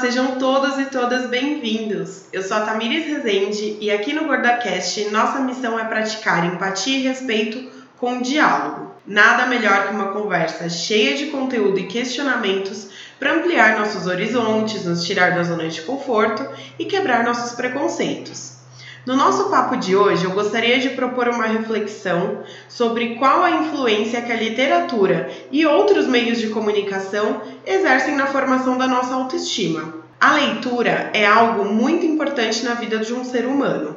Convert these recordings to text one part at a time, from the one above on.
sejam todos e todas bem-vindos. Eu sou a Tamires Rezende e aqui no GordaCast nossa missão é praticar empatia e respeito com diálogo. Nada melhor que uma conversa cheia de conteúdo e questionamentos para ampliar nossos horizontes, nos tirar da zona de conforto e quebrar nossos preconceitos. No nosso papo de hoje, eu gostaria de propor uma reflexão sobre qual a influência que a literatura e outros meios de comunicação exercem na formação da nossa autoestima. A leitura é algo muito importante na vida de um ser humano.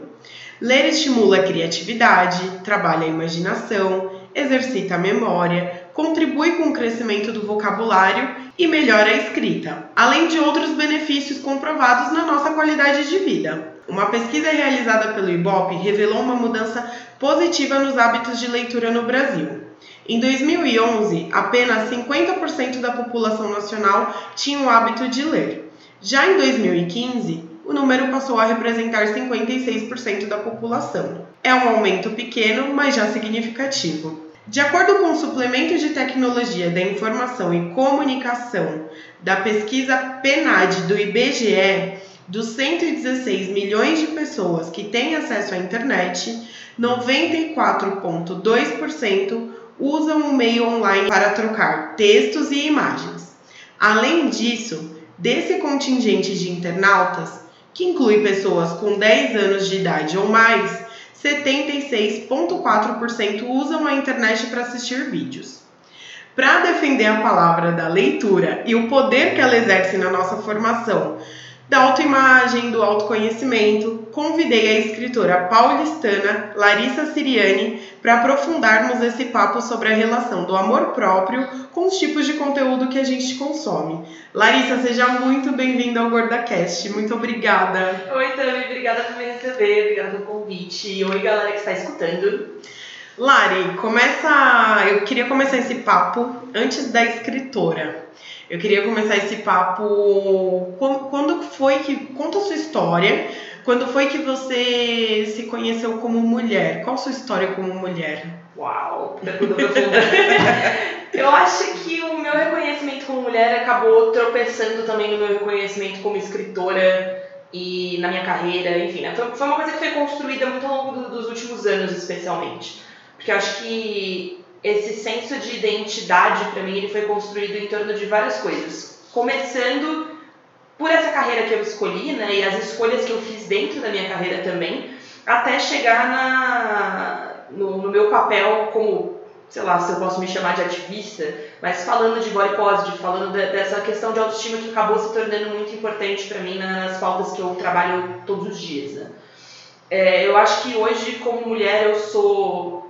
Ler estimula a criatividade, trabalha a imaginação, exercita a memória, contribui com o crescimento do vocabulário e melhora a escrita, além de outros benefícios comprovados na nossa qualidade de vida. Uma pesquisa realizada pelo IBOP revelou uma mudança positiva nos hábitos de leitura no Brasil. Em 2011, apenas 50% da população nacional tinha o hábito de ler. Já em 2015, o número passou a representar 56% da população. É um aumento pequeno, mas já significativo. De acordo com o Suplemento de Tecnologia da Informação e Comunicação da pesquisa PNAD do IBGE, dos 116 milhões de pessoas que têm acesso à internet, 94,2% usam o meio online para trocar textos e imagens. Além disso, desse contingente de internautas, que inclui pessoas com 10 anos de idade ou mais, 76,4% usam a internet para assistir vídeos. Para defender a palavra da leitura e o poder que ela exerce na nossa formação, da autoimagem, do autoconhecimento, convidei a escritora paulistana Larissa Siriani para aprofundarmos esse papo sobre a relação do amor próprio com os tipos de conteúdo que a gente consome. Larissa, seja muito bem-vinda ao GordaCast. Muito obrigada. Oi, Tami, obrigada por me receber, obrigada pelo convite. Oi, galera que está escutando. Lari, começa. Eu queria começar esse papo antes da escritora. Eu queria começar esse papo. Quando foi que. Conta a sua história. Quando foi que você se conheceu como mulher? Qual a sua história como mulher? Uau, eu acho que o meu reconhecimento como mulher acabou tropeçando também no meu reconhecimento como escritora e na minha carreira, enfim. Né? Foi uma coisa que foi construída muito ao longo dos últimos anos, especialmente. Porque eu acho que esse senso de identidade para mim ele foi construído em torno de várias coisas. Começando por essa carreira que eu escolhi, né, e as escolhas que eu fiz dentro da minha carreira também, até chegar na, no, no meu papel como, sei lá, se eu posso me chamar de ativista, mas falando de body positive, falando de, dessa questão de autoestima que acabou se tornando muito importante para mim nas pautas que eu trabalho todos os dias. Né. É, eu acho que hoje, como mulher, eu sou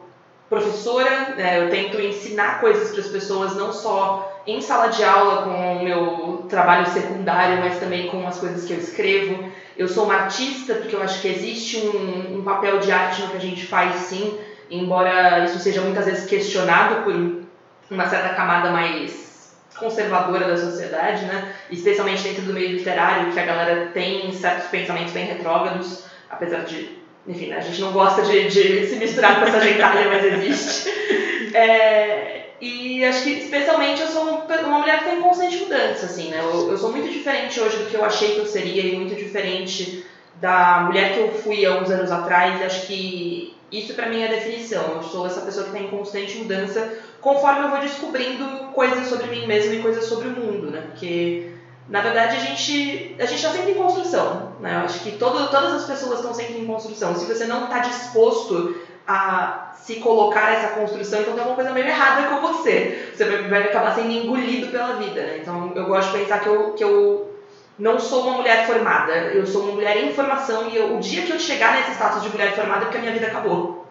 professora, né, eu tento ensinar coisas para as pessoas, não só em sala de aula com o meu trabalho secundário, mas também com as coisas que eu escrevo. Eu sou uma artista, porque eu acho que existe um, um papel de arte no que a gente faz, sim, embora isso seja muitas vezes questionado por uma certa camada mais conservadora da sociedade, né? especialmente dentro do meio literário, que a galera tem certos pensamentos bem retrógrados, apesar de enfim, né, a gente não gosta de, de se misturar com essa gentalha, mas existe. É, e acho que, especialmente, eu sou uma mulher que tem constante mudança, assim, né? Eu, eu sou muito diferente hoje do que eu achei que eu seria e muito diferente da mulher que eu fui há uns anos atrás. E acho que isso, para mim, é a definição. Eu sou essa pessoa que tem constante mudança conforme eu vou descobrindo coisas sobre mim mesma e coisas sobre o mundo, né? Porque na verdade, a gente a gente está sempre em construção. Né? Eu acho que todo, todas as pessoas estão sempre em construção. Se você não está disposto a se colocar essa construção, então tem alguma coisa meio errada com você. Você vai, vai acabar sendo engolido pela vida. Né? Então, eu gosto de pensar que eu, que eu não sou uma mulher formada. Eu sou uma mulher em formação e eu, o dia que eu chegar nesse status de mulher formada é porque a minha vida acabou.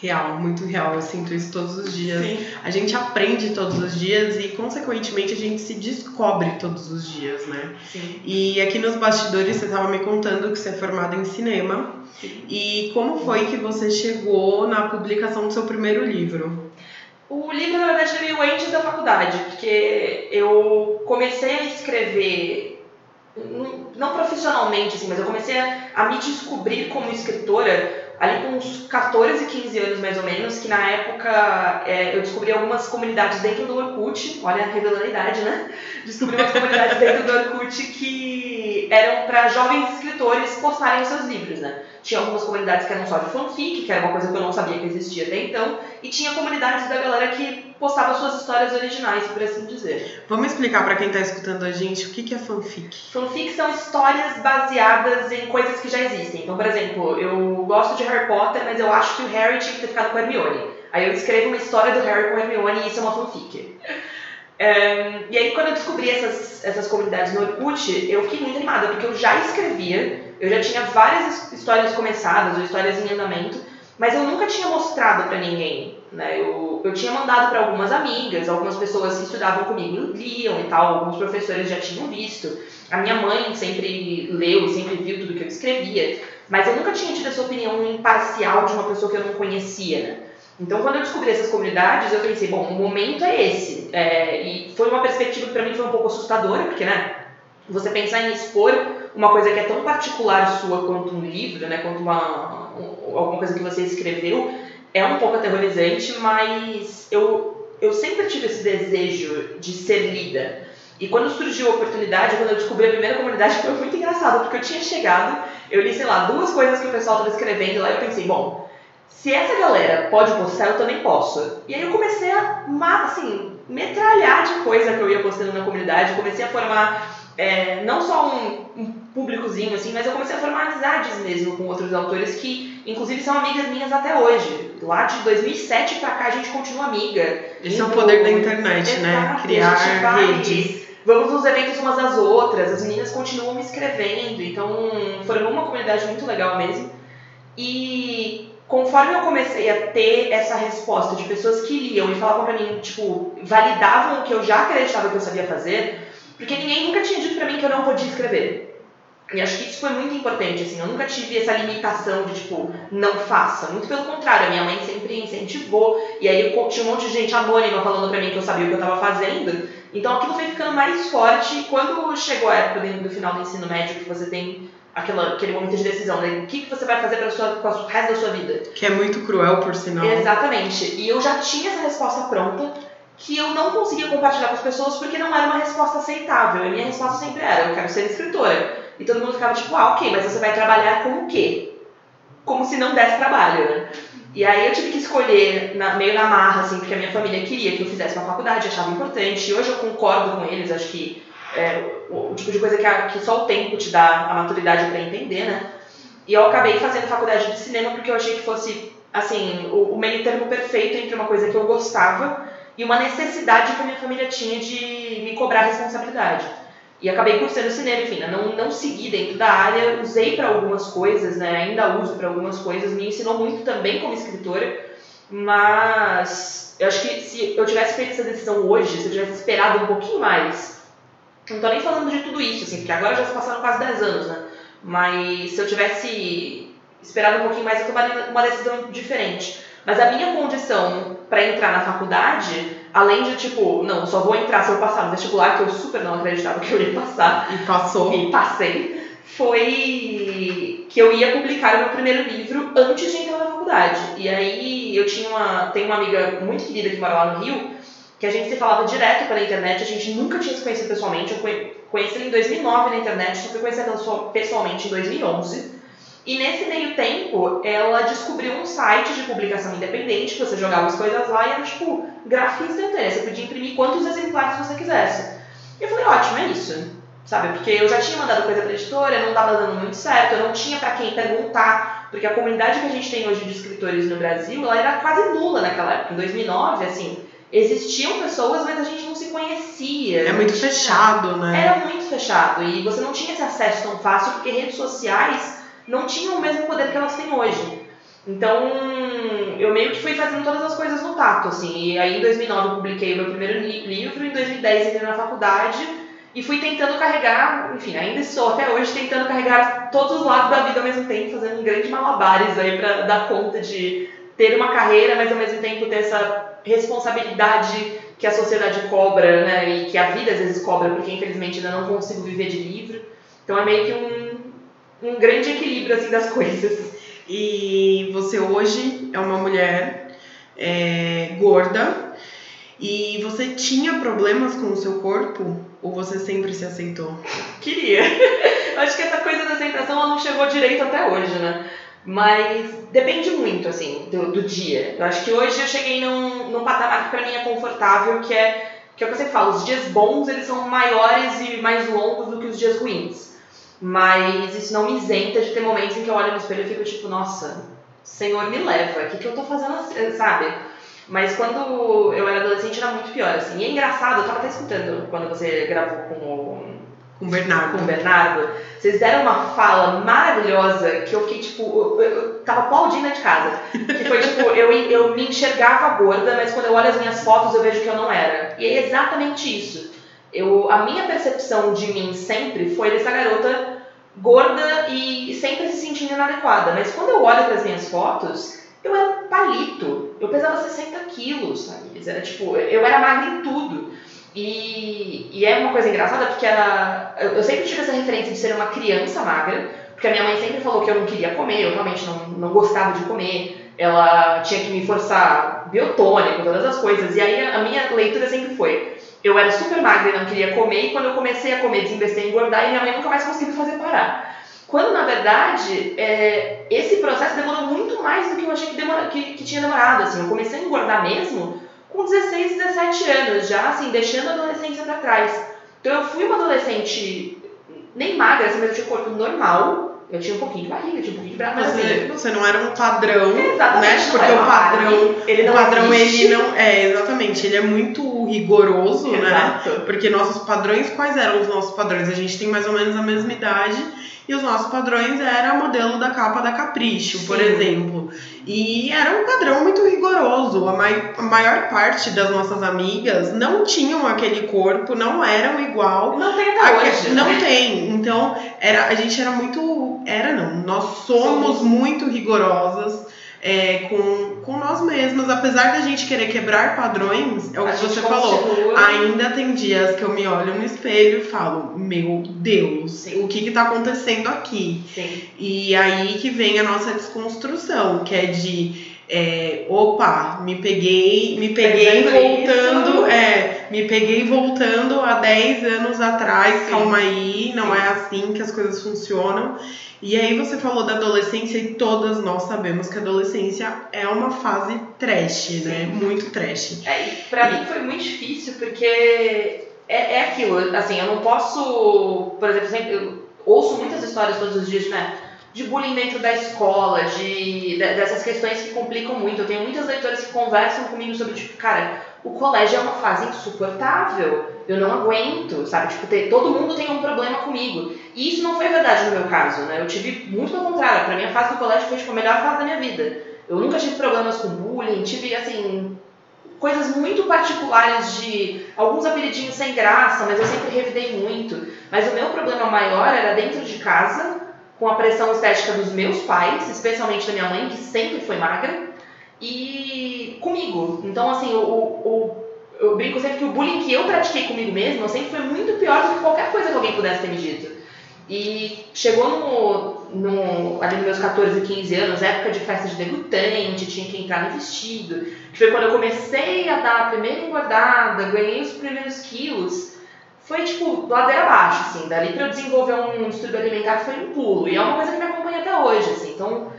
Real, muito real. Eu sinto isso todos os dias. Sim. A gente aprende todos os dias e, consequentemente, a gente se descobre todos os dias, né? Sim. E aqui nos bastidores você estava me contando que você é formada em cinema. Sim. E como foi que você chegou na publicação do seu primeiro livro? O livro, na verdade, veio antes da faculdade, porque eu comecei a escrever, não profissionalmente, assim, mas eu comecei a, a me descobrir como escritora ali com uns 14, 15 anos mais ou menos, que na época é, eu descobri algumas comunidades dentro do Orkut, olha, revelando a idade, né? Descobri umas comunidades dentro do Orkut que eram para jovens escritores postarem os seus livros, né? Tinha algumas comunidades que eram só de fanfic, que era uma coisa que eu não sabia que existia até então, e tinha comunidades da galera que postava suas histórias originais, por assim dizer. Vamos explicar para quem está escutando a gente o que, que é fanfic. Fanfic são histórias baseadas em coisas que já existem. Então, por exemplo, eu gosto de Harry Potter, mas eu acho que o Harry tinha que ter ficado com a Hermione. Aí eu escrevo uma história do Harry com a Hermione e isso é uma fanfic. Um, e aí, quando eu descobri essas, essas comunidades no Orkut, eu fiquei muito animada, porque eu já escrevia eu já tinha várias histórias começadas ou histórias em andamento, mas eu nunca tinha mostrado para ninguém. Né? Eu, eu tinha mandado para algumas amigas, algumas pessoas que estudavam comigo liam e tal, alguns professores já tinham visto. A minha mãe sempre leu, sempre viu tudo que eu escrevia, mas eu nunca tinha tido essa opinião imparcial de uma pessoa que eu não conhecia. Né? Então, quando eu descobri essas comunidades, eu pensei, bom, o momento é esse. É, e foi uma perspectiva que para mim foi um pouco assustadora, porque, né, você pensar em expor uma coisa que é tão particular sua quanto um livro, né, quanto uma, alguma coisa que você escreveu, é um pouco aterrorizante, mas eu, eu sempre tive esse desejo de ser lida. E quando surgiu a oportunidade, quando eu descobri a primeira comunidade, foi muito engraçado, porque eu tinha chegado, eu li, sei lá, duas coisas que o pessoal estava escrevendo lá e eu pensei, bom, se essa galera pode postar, eu também posso. E aí eu comecei a, assim, metralhar de coisa que eu ia postando na comunidade, comecei a formar é, não só um, um públicozinho assim, mas eu comecei a formar amizades mesmo com outros autores que, inclusive, são amigas minhas até hoje. Lá de 2007 pra cá a gente continua amiga. Esse é o poder da internet, né? Criar redes. Vamos nos eventos umas às outras, as meninas continuam me escrevendo, então formou uma comunidade muito legal mesmo. E conforme eu comecei a ter essa resposta de pessoas que liam e falavam pra mim, tipo, validavam o que eu já acreditava que eu sabia fazer, porque ninguém nunca tinha dito pra mim que eu não podia escrever. E acho que isso foi muito importante, assim, eu nunca tive essa limitação de, tipo, não faça. Muito pelo contrário, a minha mãe sempre incentivou, e aí tinha um monte de gente anônima falando pra mim que eu sabia o que eu tava fazendo. Então aquilo foi ficando mais forte, e quando chegou a época do final do ensino médio, que você tem aquela, aquele momento de decisão, né? O que, que você vai fazer para o resto da sua vida? Que é muito cruel, por sinal. Exatamente. E eu já tinha essa resposta pronta, que eu não conseguia compartilhar com as pessoas porque não era uma resposta aceitável. E minha resposta sempre era: eu quero ser escritora. E todo mundo ficava tipo: ah, ok, mas você vai trabalhar com o quê? Como se não desse trabalho, né? E aí eu tive que escolher na, meio na marra, assim, porque a minha família queria que eu fizesse uma faculdade, achava importante. E hoje eu concordo com eles, acho que é o, o tipo de coisa que, a, que só o tempo te dá a maturidade para entender, né? E eu acabei fazendo faculdade de cinema porque eu achei que fosse, assim, o, o meio termo perfeito entre uma coisa que eu gostava e uma necessidade que a minha família tinha de me cobrar responsabilidade. E acabei cursando cinema, enfim, né? não, não segui dentro da área, usei para algumas coisas, né? ainda uso para algumas coisas, me ensinou muito também como escritora, mas eu acho que se eu tivesse feito essa decisão hoje, se eu tivesse esperado um pouquinho mais, não tô nem falando de tudo isso, assim, porque agora já se passaram quase 10 anos, né? Mas se eu tivesse esperado um pouquinho mais, eu tomaria uma decisão diferente. Mas a minha condição para entrar na faculdade, além de tipo, não, só vou entrar se eu passar no vestibular, que eu super não acreditava que eu ia passar. E passou. E passei. Foi que eu ia publicar o meu primeiro livro antes de entrar na faculdade. E aí eu tinha uma, tenho uma amiga muito querida que mora lá no Rio, que a gente se falava direto pela internet, a gente nunca tinha se conhecido pessoalmente. Eu conheci ela em 2009 na internet, só fui conhecer ela pessoalmente em 2011. E nesse meio tempo, ela descobriu um site de publicação independente, que você jogava as coisas lá e era tipo gráfica instantânea. Você podia imprimir quantos exemplares você quisesse. E eu falei, ótimo, é isso. Sabe? Porque eu já tinha mandado coisa pra editora, não estava dando muito certo, eu não tinha para quem perguntar, porque a comunidade que a gente tem hoje de escritores no Brasil, ela era quase nula naquela época. Em 2009, assim, existiam pessoas, mas a gente não se conhecia. É muito tinha... fechado, né? Era muito fechado. E você não tinha esse acesso tão fácil, porque redes sociais não tinham o mesmo poder que elas têm hoje. Então, eu meio que fui fazendo todas as coisas no tato, assim. E aí, em 2009, eu publiquei meu primeiro li livro, em 2010, entrei na faculdade e fui tentando carregar, enfim, ainda estou até hoje tentando carregar todos os lados da vida ao mesmo tempo, fazendo um grande malabares aí para dar conta de ter uma carreira, mas ao mesmo tempo ter essa responsabilidade que a sociedade cobra, né, e que a vida às vezes cobra, porque infelizmente ainda não consigo viver de livro. Então é meio que um um grande equilíbrio assim das coisas. E você hoje é uma mulher é, gorda e você tinha problemas com o seu corpo ou você sempre se aceitou? Queria. Eu acho que essa coisa da aceitação ela não chegou direito até hoje, né? Mas depende muito, assim, do, do dia. Eu acho que hoje eu cheguei num, num patamar que pra mim é confortável, que é que é o que você fala, os dias bons eles são maiores e mais longos do que os dias ruins. Mas isso não me isenta de ter momentos em que eu olho no espelho e fico tipo, nossa, Senhor me leva, o que, que eu tô fazendo assim, sabe? Mas quando eu era adolescente era muito pior, assim. E é engraçado, eu tava até escutando quando você gravou com o com o Bernardo. Com o Bernardo. Vocês deram uma fala maravilhosa que eu fiquei, tipo, eu, eu tava aplaudindo de casa. Que foi, tipo, eu, eu me enxergava gorda, mas quando eu olho as minhas fotos eu vejo que eu não era. E é exatamente isso. Eu, a minha percepção de mim sempre foi dessa garota gorda e sempre se sentindo inadequada. Mas quando eu olho para as minhas fotos, eu era um palito. Eu pesava 60 quilos, sabe? Era tipo, eu era magra em tudo. E, e é uma coisa engraçada porque eu sempre tive essa referência de ser uma criança magra, porque a minha mãe sempre falou que eu não queria comer, eu realmente não, não gostava de comer, ela tinha que me forçar biotônico, todas as coisas, e aí a minha leitura sempre foi, eu era super magra e não queria comer, e quando eu comecei a comer, desinvestei em engordar, e minha mãe nunca mais conseguiu fazer parar. Quando, na verdade, é, esse processo demorou muito mais do que eu achei que, demora, que, que tinha demorado, assim, eu comecei a engordar mesmo com 16, 17 anos, já assim, deixando a adolescência para trás. Então eu fui uma adolescente nem magra, assim, mas eu tinha um corpo normal. Eu tinha um pouquinho de barriga, tinha um pouquinho de braço, mas assim, você não era um padrão, exatamente, né? Porque o padrão, ele não o padrão existe. ele não é exatamente, ele é muito rigoroso, né? Exato. Porque nossos padrões, quais eram os nossos padrões? A gente tem mais ou menos a mesma idade e os nossos padrões era modelo da capa da Capricho, por Sim. exemplo. E era um padrão muito rigoroso. A, mai a maior parte das nossas amigas não tinham aquele corpo, não eram igual. Não tem até hoje. Não né? tem. Então, era, a gente era muito. Era não. Nós somos Somos. muito rigorosas é, com, com nós mesmas. Apesar da gente querer quebrar padrões, é o que você falou. continua- Ainda tem dias que eu me olho no espelho e falo, meu Deus, Sim. o que que tá acontecendo aqui? Sim. E aí que vem a nossa desconstrução, que é de é, opa, me peguei, me peguei Fazendo voltando, é, me peguei voltando há 10 anos atrás, Sim. calma aí, não é assim que as coisas funcionam. E aí você falou da adolescência e todas nós sabemos que a adolescência é uma fase trash, né? Muito trash. É, e pra mim foi muito difícil porque é, é aquilo, assim, eu não posso, por exemplo, sempre, eu ouço muitas histórias todos os dias, né? De bullying dentro da escola, de, de- dessas questões que complicam muito. Eu tenho muitas leitoras que conversam comigo sobre, tipo, cara, o colégio é uma fase insuportável. Eu não aguento, sabe? Tipo, ter, todo mundo tem um problema comigo. E isso não foi verdade no meu caso, né? Eu tive muito pelo contrário. Pra mim, a fase do colégio foi, tipo, a melhor fase da minha vida. Eu nunca tive problemas com bullying, tive, assim, coisas muito particulares de alguns apelidinhos sem graça, mas eu sempre revidei muito. Mas o meu problema maior era dentro de casa, com a pressão estética dos meus pais, especialmente da minha mãe, que sempre foi magra, e comigo. Então, assim, o, o, eu brinco sempre que o bullying que eu pratiquei comigo mesma sempre foi muito pior do que qualquer coisa que alguém pudesse ter me dito. E chegou no, no, ali nos meus 14, 15 anos, época de festa de debutante, tinha que entrar no vestido, que foi quando eu comecei a dar a primeira engordada, ganhei os primeiros quilos, foi tipo ladeira abaixo, assim, dali pra eu desenvolver um distúrbio alimentar foi um pulo, e é uma coisa que me acompanha até hoje, assim, então,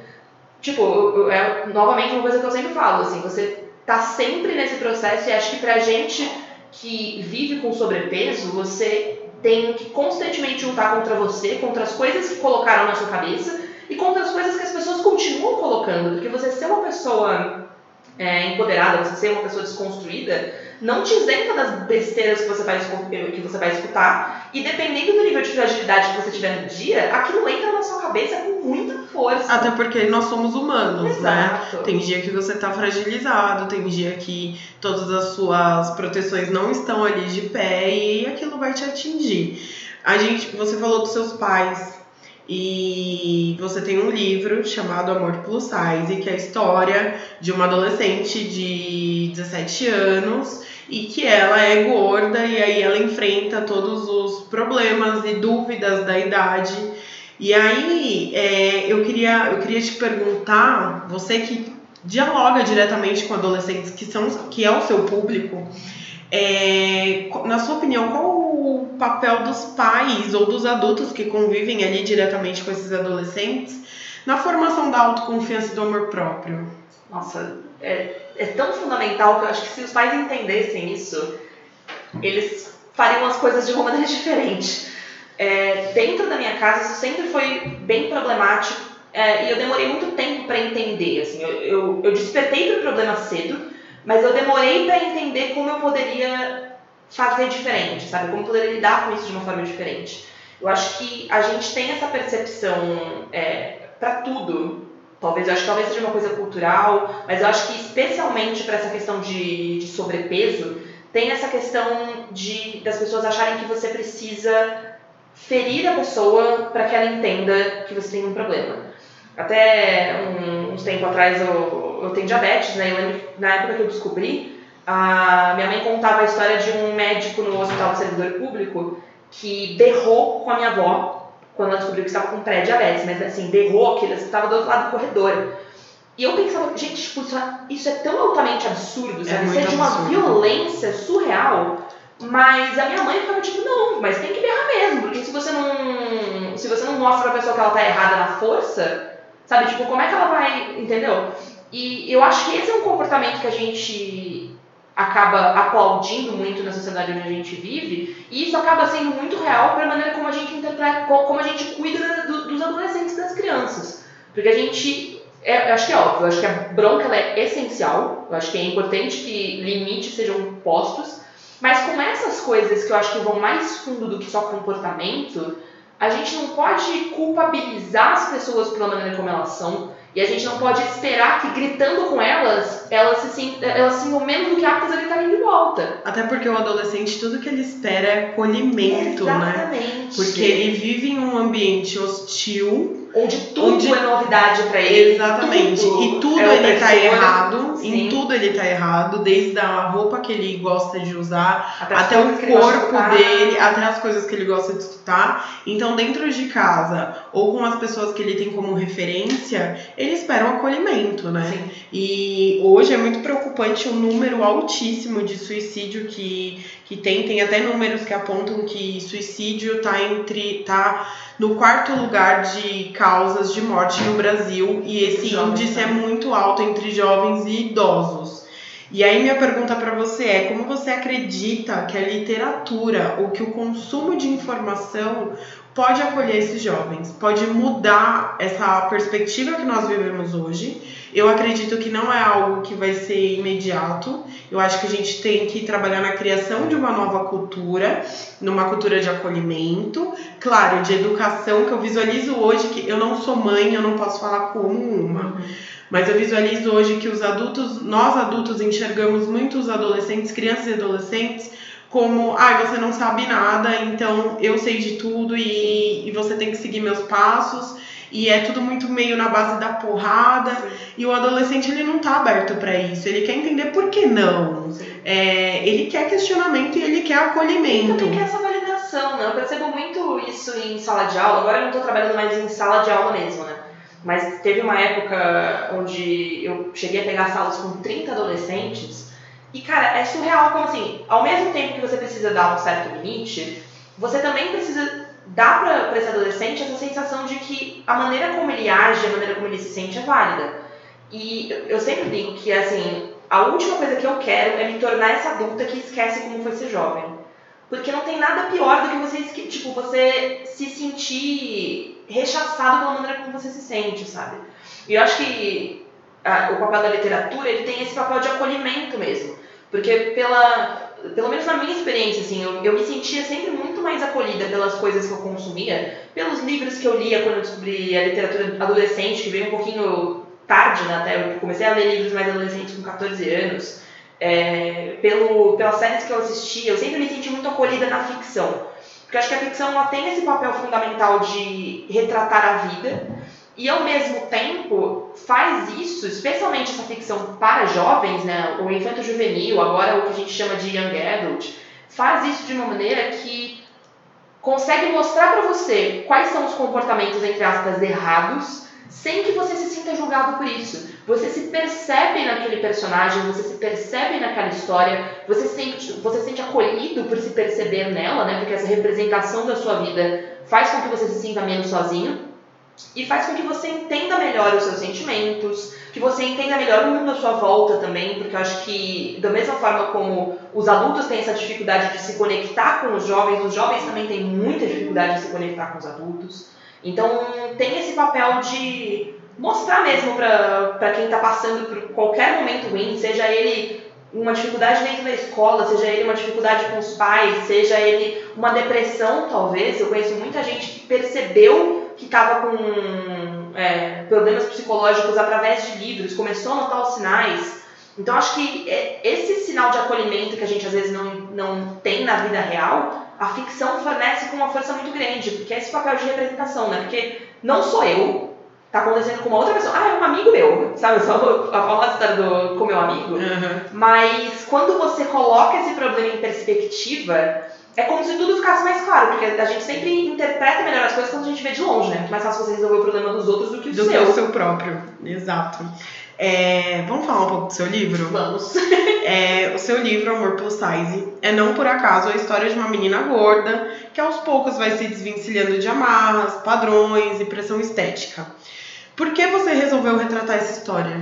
tipo, é novamente uma coisa que eu sempre falo, assim, você tá sempre nesse processo e acho que pra gente que vive com sobrepeso, você tem que constantemente lutar contra você, contra as coisas que colocaram na sua cabeça e contra as coisas que as pessoas continuam colocando, porque você ser uma pessoa é, empoderada, você ser uma pessoa desconstruída, não te isenta das besteiras que você vai, que você vai escutar, e dependendo do nível de fragilidade que você tiver no dia, aquilo entra na sua cabeça com muita força. Até porque nós somos humanos, né? Exato. Tem dia que você tá fragilizado, tem dia que todas as suas proteções não estão ali de pé e aquilo vai te atingir. A gente, você falou dos seus pais e você tem um livro chamado Amor Plus Size, que é a história de uma adolescente de 17 anos e que ela é gorda e aí ela enfrenta todos os problemas e dúvidas da idade. E aí, é, eu, queria, eu queria te perguntar, você que dialoga diretamente com adolescentes que, são, que é o seu público, é, na sua opinião, qual o papel dos pais ou dos adultos que convivem ali diretamente com esses adolescentes na formação da autoconfiança e do amor próprio? Nossa, é, é tão fundamental que eu acho que se os pais entendessem isso, eles fariam as coisas de uma maneira diferente. É, dentro da minha casa, isso sempre foi bem problemático é, e eu demorei muito tempo para entender. Assim, eu, eu, eu despertei para o problema cedo, mas eu demorei para entender como eu poderia fazer diferente, sabe? Como poderia lidar com isso de uma forma diferente. Eu acho que a gente tem essa percepção é, para tudo. Talvez, eu acho que talvez seja uma coisa cultural, mas eu acho que especialmente para essa questão de, de sobrepeso, tem essa questão de das pessoas acharem que você precisa ferir a pessoa para que ela entenda que você tem um problema. Até um, uns tempos atrás eu, eu tenho diabetes, né? Eu lembro que na época que eu descobri, a minha mãe contava a história de um médico no hospital do servidor público que berrou com a minha avó quando ela descobriu que estava com pré-diabetes, mas assim, berrou que ela estava do outro lado do corredor. E eu pensava, gente, tipo, isso, é, isso é tão altamente absurdo, é sabe? É isso é de uma absurdo. violência surreal. Mas a minha mãe ficava tipo, não, mas tem que berrar mesmo, porque se você não. Se você não mostra pra pessoa que ela tá errada na força, Sabe, tipo, como é que ela vai, entendeu? E eu acho que esse é um comportamento que a gente acaba aplaudindo muito na sociedade onde a gente vive, e isso acaba sendo muito real para a maneira como a gente interpreta, como a gente cuida do, dos adolescentes das crianças. Porque a gente, é, acho que é óbvio, acho que a bronca é essencial, eu acho que é importante que limites sejam postos, mas com essas coisas que eu acho que vão mais fundo do que só comportamento, a gente não pode culpabilizar as pessoas pela maneira como elas são e a gente não pode esperar que gritando com elas, elas se sintam, elas sintam menos do que aptas a gritarem de volta. Até porque o adolescente, tudo que ele espera é acolhimento, né? Exatamente. né? Porque ele vive em um ambiente hostil onde tudo onde... é novidade para ele. Exatamente. Tudo e tudo é ele tá errado. Sim. Em tudo ele tá errado, desde a roupa que ele gosta de usar, até, até o corpo dele, até as coisas que ele gosta de escutar. Então, dentro de casa, ou com as pessoas que ele tem como referência, ele espera um acolhimento, né? Sim. E hoje é muito preocupante o número altíssimo de suicídio que, que tem. Tem até números que apontam que suicídio tá entre. tá no quarto lugar de causas de morte no Brasil e esse jovens, índice é muito alto entre jovens e idosos. E aí minha pergunta para você é como você acredita que a literatura ou que o consumo de informação pode acolher esses jovens, pode mudar essa perspectiva que nós vivemos hoje. Eu acredito que não é algo que vai ser imediato. Eu acho que a gente tem que trabalhar na criação de uma nova cultura, numa cultura de acolhimento, claro, de educação, que eu visualizo hoje que eu não sou mãe, eu não posso falar como uma. Mas eu visualizo hoje que os adultos, nós adultos enxergamos muitos adolescentes, crianças e adolescentes como, ah, você não sabe nada, então eu sei de tudo e, e você tem que seguir meus passos. E é tudo muito meio na base da porrada. Sim. E o adolescente ele não tá aberto para isso. Ele quer entender por que não. É, ele quer questionamento e ele quer acolhimento. Ele também quer essa validação, né? Eu percebo muito isso em sala de aula. Agora eu não tô trabalhando mais em sala de aula mesmo, né? Mas teve uma época onde eu cheguei a pegar salas com 30 adolescentes e, cara, é surreal como assim, ao mesmo tempo que você precisa dar um certo limite, você também precisa dar pra, pra esse adolescente essa sensação de que a maneira como ele age, a maneira como ele se sente é válida. E eu sempre digo que, assim, a última coisa que eu quero é me tornar essa adulta que esquece como foi ser jovem. Porque não tem nada pior do que você, tipo, você se sentir rechaçado pela maneira como você se sente, sabe? E eu acho que a, o papel da literatura, ele tem esse papel de acolhimento mesmo. Porque pela, pelo menos na minha experiência, assim, eu, eu me sentia sempre muito mais acolhida pelas coisas que eu consumia, pelos livros que eu lia quando eu descobri a literatura adolescente, que veio um pouquinho tarde, né, até eu comecei a ler livros mais adolescentes com 14 anos, é, pelo, pelas séries que eu assistia, eu sempre me senti muito acolhida na ficção. Porque acho que a ficção ela tem esse papel fundamental de retratar a vida, e ao mesmo tempo faz isso, especialmente essa ficção para jovens, né, o infanto juvenil, agora o que a gente chama de young adult, faz isso de uma maneira que consegue mostrar para você quais são os comportamentos, entre aspas, errados, sem que você se sinta julgado por isso. Você se percebe naquele personagem, você se percebe naquela história, você se sente, você se sente acolhido por se perceber nela, né? Porque essa representação da sua vida faz com que você se sinta menos sozinho e faz com que você entenda melhor os seus sentimentos, que você entenda melhor o mundo à sua volta também, porque eu acho que da mesma forma como os adultos têm essa dificuldade de se conectar com os jovens, os jovens também têm muita dificuldade de se conectar com os adultos. Então tem esse papel de mostrar mesmo para quem está passando por qualquer momento ruim, seja ele uma dificuldade dentro da escola, seja ele uma dificuldade com os pais, seja ele uma depressão, talvez. Eu conheço muita gente que percebeu que estava com é, problemas psicológicos através de livros, começou a notar os sinais. Então, acho que é, esse sinal de acolhimento que a gente às vezes não, não tem na vida real, a ficção fornece com uma força muito grande, porque é esse papel de representação, né? Porque não sou eu, tá acontecendo com uma outra pessoa. Ah, é um amigo meu, sabe? Só a famosa história do com meu amigo. Uhum. Mas quando você coloca esse problema em perspectiva, é como se tudo ficasse mais claro, porque a gente sempre interpreta melhor as coisas quando a gente vê de longe, né? Muito mais fácil você resolver o problema dos outros do que o do seu. Do seu próprio, exato. É, vamos falar um pouco do seu livro? Vamos. É, o seu livro, Amor Plus Size, é não por acaso a história de uma menina gorda que aos poucos vai se desvencilhando de amarras, padrões e pressão estética. Por que você resolveu retratar essa história?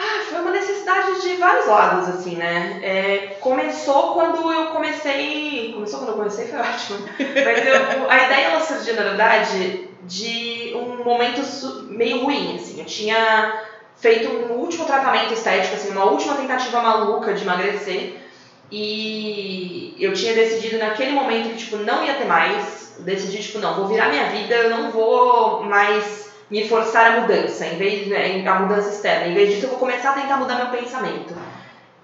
Ah, foi uma necessidade de vários lados, assim, né? É, começou quando eu comecei. Começou quando eu comecei, foi ótimo. Mas eu, a ideia ela surgiu, na verdade, de um momento meio ruim, assim. Eu tinha feito um último tratamento estético, assim, uma última tentativa maluca de emagrecer. E eu tinha decidido naquele momento que, tipo, não ia ter mais. Decidi, tipo, não, vou virar minha vida, eu não vou mais me forçar a mudança, em vez de, a mudança externa. Em vez disso, eu vou começar a tentar mudar meu pensamento.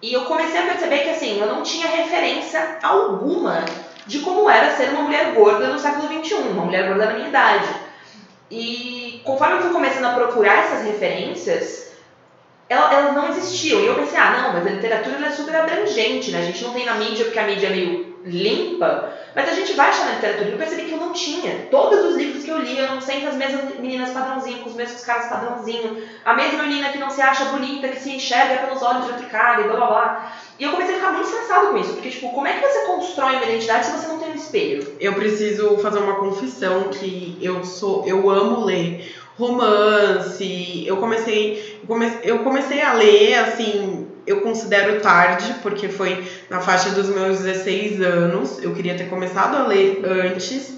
E eu comecei a perceber que assim, eu não tinha referência alguma de como era ser uma mulher gorda no século XXI, uma mulher gorda na minha idade. E conforme eu fui começando a procurar essas referências, elas não existiam. E eu pensei, ah, não, mas a literatura é super abrangente, né? A gente não tem na mídia porque a mídia é meio limpa, mas a gente vai achar na literatura. Eu percebi que eu não tinha. Todos os livros que eu li eram sempre as mesmas meninas padrãozinho, com os mesmos caras padrãozinho, a mesma menina que não se acha bonita, que se enxerga pelos olhos de outro cara e blá blá blá. E eu comecei a ficar muito estressado com isso, porque, tipo, como é que você constrói uma identidade se você não tem um espelho? Eu preciso fazer uma confissão que eu sou, eu amo ler romance. Eu comecei, eu comecei a ler assim eu considero tarde, porque foi na faixa dos meus 16 anos. Eu queria ter começado a ler antes.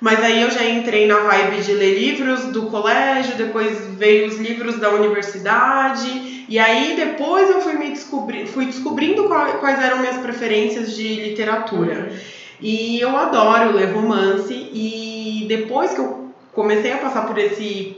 Mas aí eu já entrei na vibe de ler livros do colégio, depois veio os livros da universidade, e aí depois eu fui me descobrir, fui descobrindo quais eram minhas preferências de literatura. Uhum. E eu adoro ler romance, e depois que eu comecei a passar por esse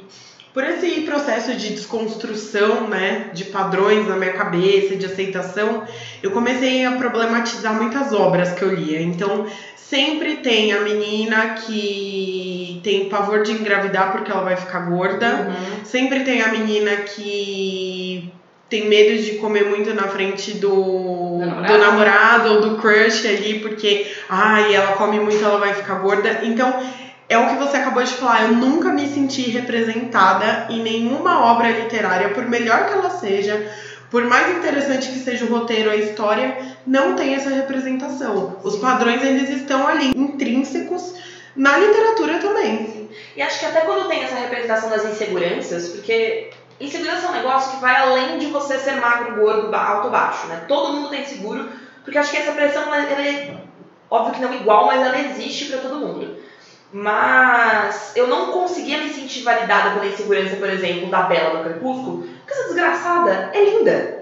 por esse processo de desconstrução, né, de padrões na minha cabeça, de aceitação, eu comecei a problematizar muitas obras que eu lia. Então, sempre tem a menina que tem pavor de engravidar porque ela vai ficar gorda. Uhum. Sempre tem a menina que tem medo de comer muito na frente do, namorado. do namorado ou do crush ali, porque ai, ela come muito, ela vai ficar gorda. Então, é o que você acabou de falar. Eu nunca me senti representada em nenhuma obra literária, por melhor que ela seja, por mais interessante que seja o roteiro, a história, não tem essa representação. Os padrões eles estão ali, intrínsecos na literatura também. E acho que até quando tem essa representação das inseguranças, porque insegurança é um negócio que vai além de você ser magro, gordo, alto baixo, né? Todo mundo tem seguro, porque acho que essa pressão, ela é, óbvio que não igual, mas ela existe para todo mundo. Mas eu não conseguia me sentir validada pela insegurança, por exemplo, da Bela do Crepúsculo, porque essa desgraçada é linda.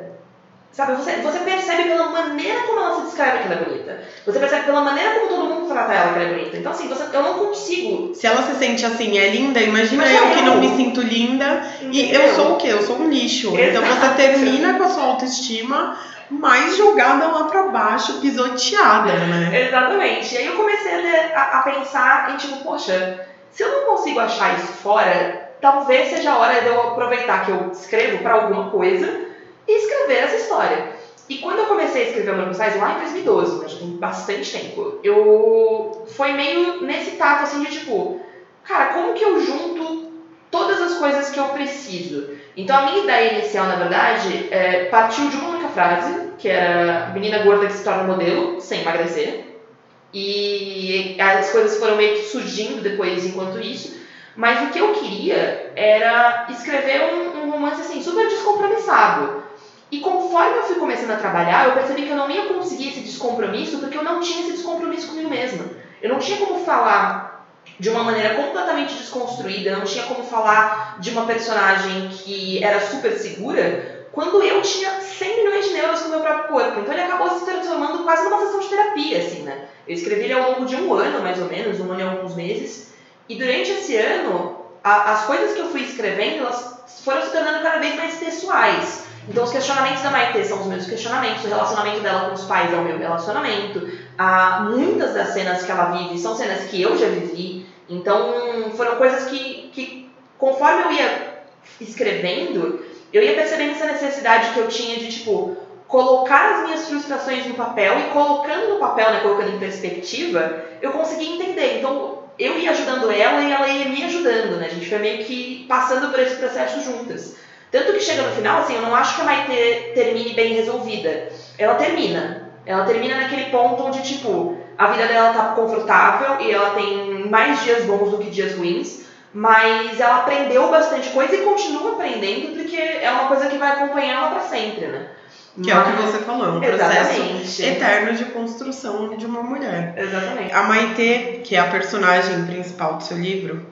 Sabe, você, você percebe pela maneira como ela se descreve que ela é bonita. Você percebe pela maneira como todo mundo trata ela que ela é bonita. Então, assim, você, eu não consigo. Se ela se sente assim, é linda, imagina, eu, eu que não me sinto linda. Entendeu? E eu sou o quê? Eu sou um lixo. Exato. Então você termina com a sua autoestima mais jogada lá para baixo, pisoteada, né? Exatamente. E aí eu comecei a, a, pensar em tipo, poxa, se eu não consigo achar isso fora, talvez seja a hora de eu aproveitar que eu escrevo para alguma coisa e escrever essa história. E quando eu comecei a escrever com Sais lá em 2012, né? Já tem bastante tempo. Eu... Foi meio nesse tato, assim, de tipo... Cara, como que eu junto todas as coisas que eu preciso? Então, a minha ideia inicial, na verdade, é, partiu de uma frase, que era menina gorda que se torna modelo, sem emagrecer. E as coisas foram meio que surgindo depois enquanto isso. Mas o que eu queria era escrever um, um romance assim, super descompromissado. E conforme eu fui começando a trabalhar, eu percebi que eu não ia conseguir esse descompromisso porque eu não tinha esse descompromisso comigo mesma. Eu não tinha como falar de uma maneira completamente desconstruída, eu não tinha como falar de uma personagem que era super segura quando eu tinha 100 milhões de neuros com o meu próprio corpo. Então ele acabou se transformando quase numa sessão de terapia, assim, né? Eu escrevi ele ao longo de um ano, mais ou menos, um ano e alguns meses. E durante esse ano, a, as coisas que eu fui escrevendo, elas foram se tornando cada vez mais pessoais. Então, os questionamentos da Maite são os meus questionamentos, o relacionamento dela com os pais é o meu relacionamento. Ah, muitas das cenas que ela vive são cenas que eu já vivi. Então, foram coisas que, que conforme eu ia escrevendo, eu ia percebendo essa necessidade que eu tinha de, tipo, colocar as minhas frustrações no papel e colocando no papel, né, colocando em perspectiva, eu consegui entender. Então, eu ia ajudando ela e ela ia me ajudando, né? A gente foi meio que passando por esse processo juntas. Tanto que chega no final, assim, eu não acho que a Maite termine bem resolvida. Ela termina. Ela termina naquele ponto onde, tipo, a vida dela tá confortável e ela tem mais dias bons do que dias ruins, mas ela aprendeu bastante coisa e continua aprendendo porque é uma coisa que vai acompanhar ela para sempre, né? Que é o que você falou, é um processo eterno de construção de uma mulher. Exatamente. A Maite, que é a personagem principal do seu livro,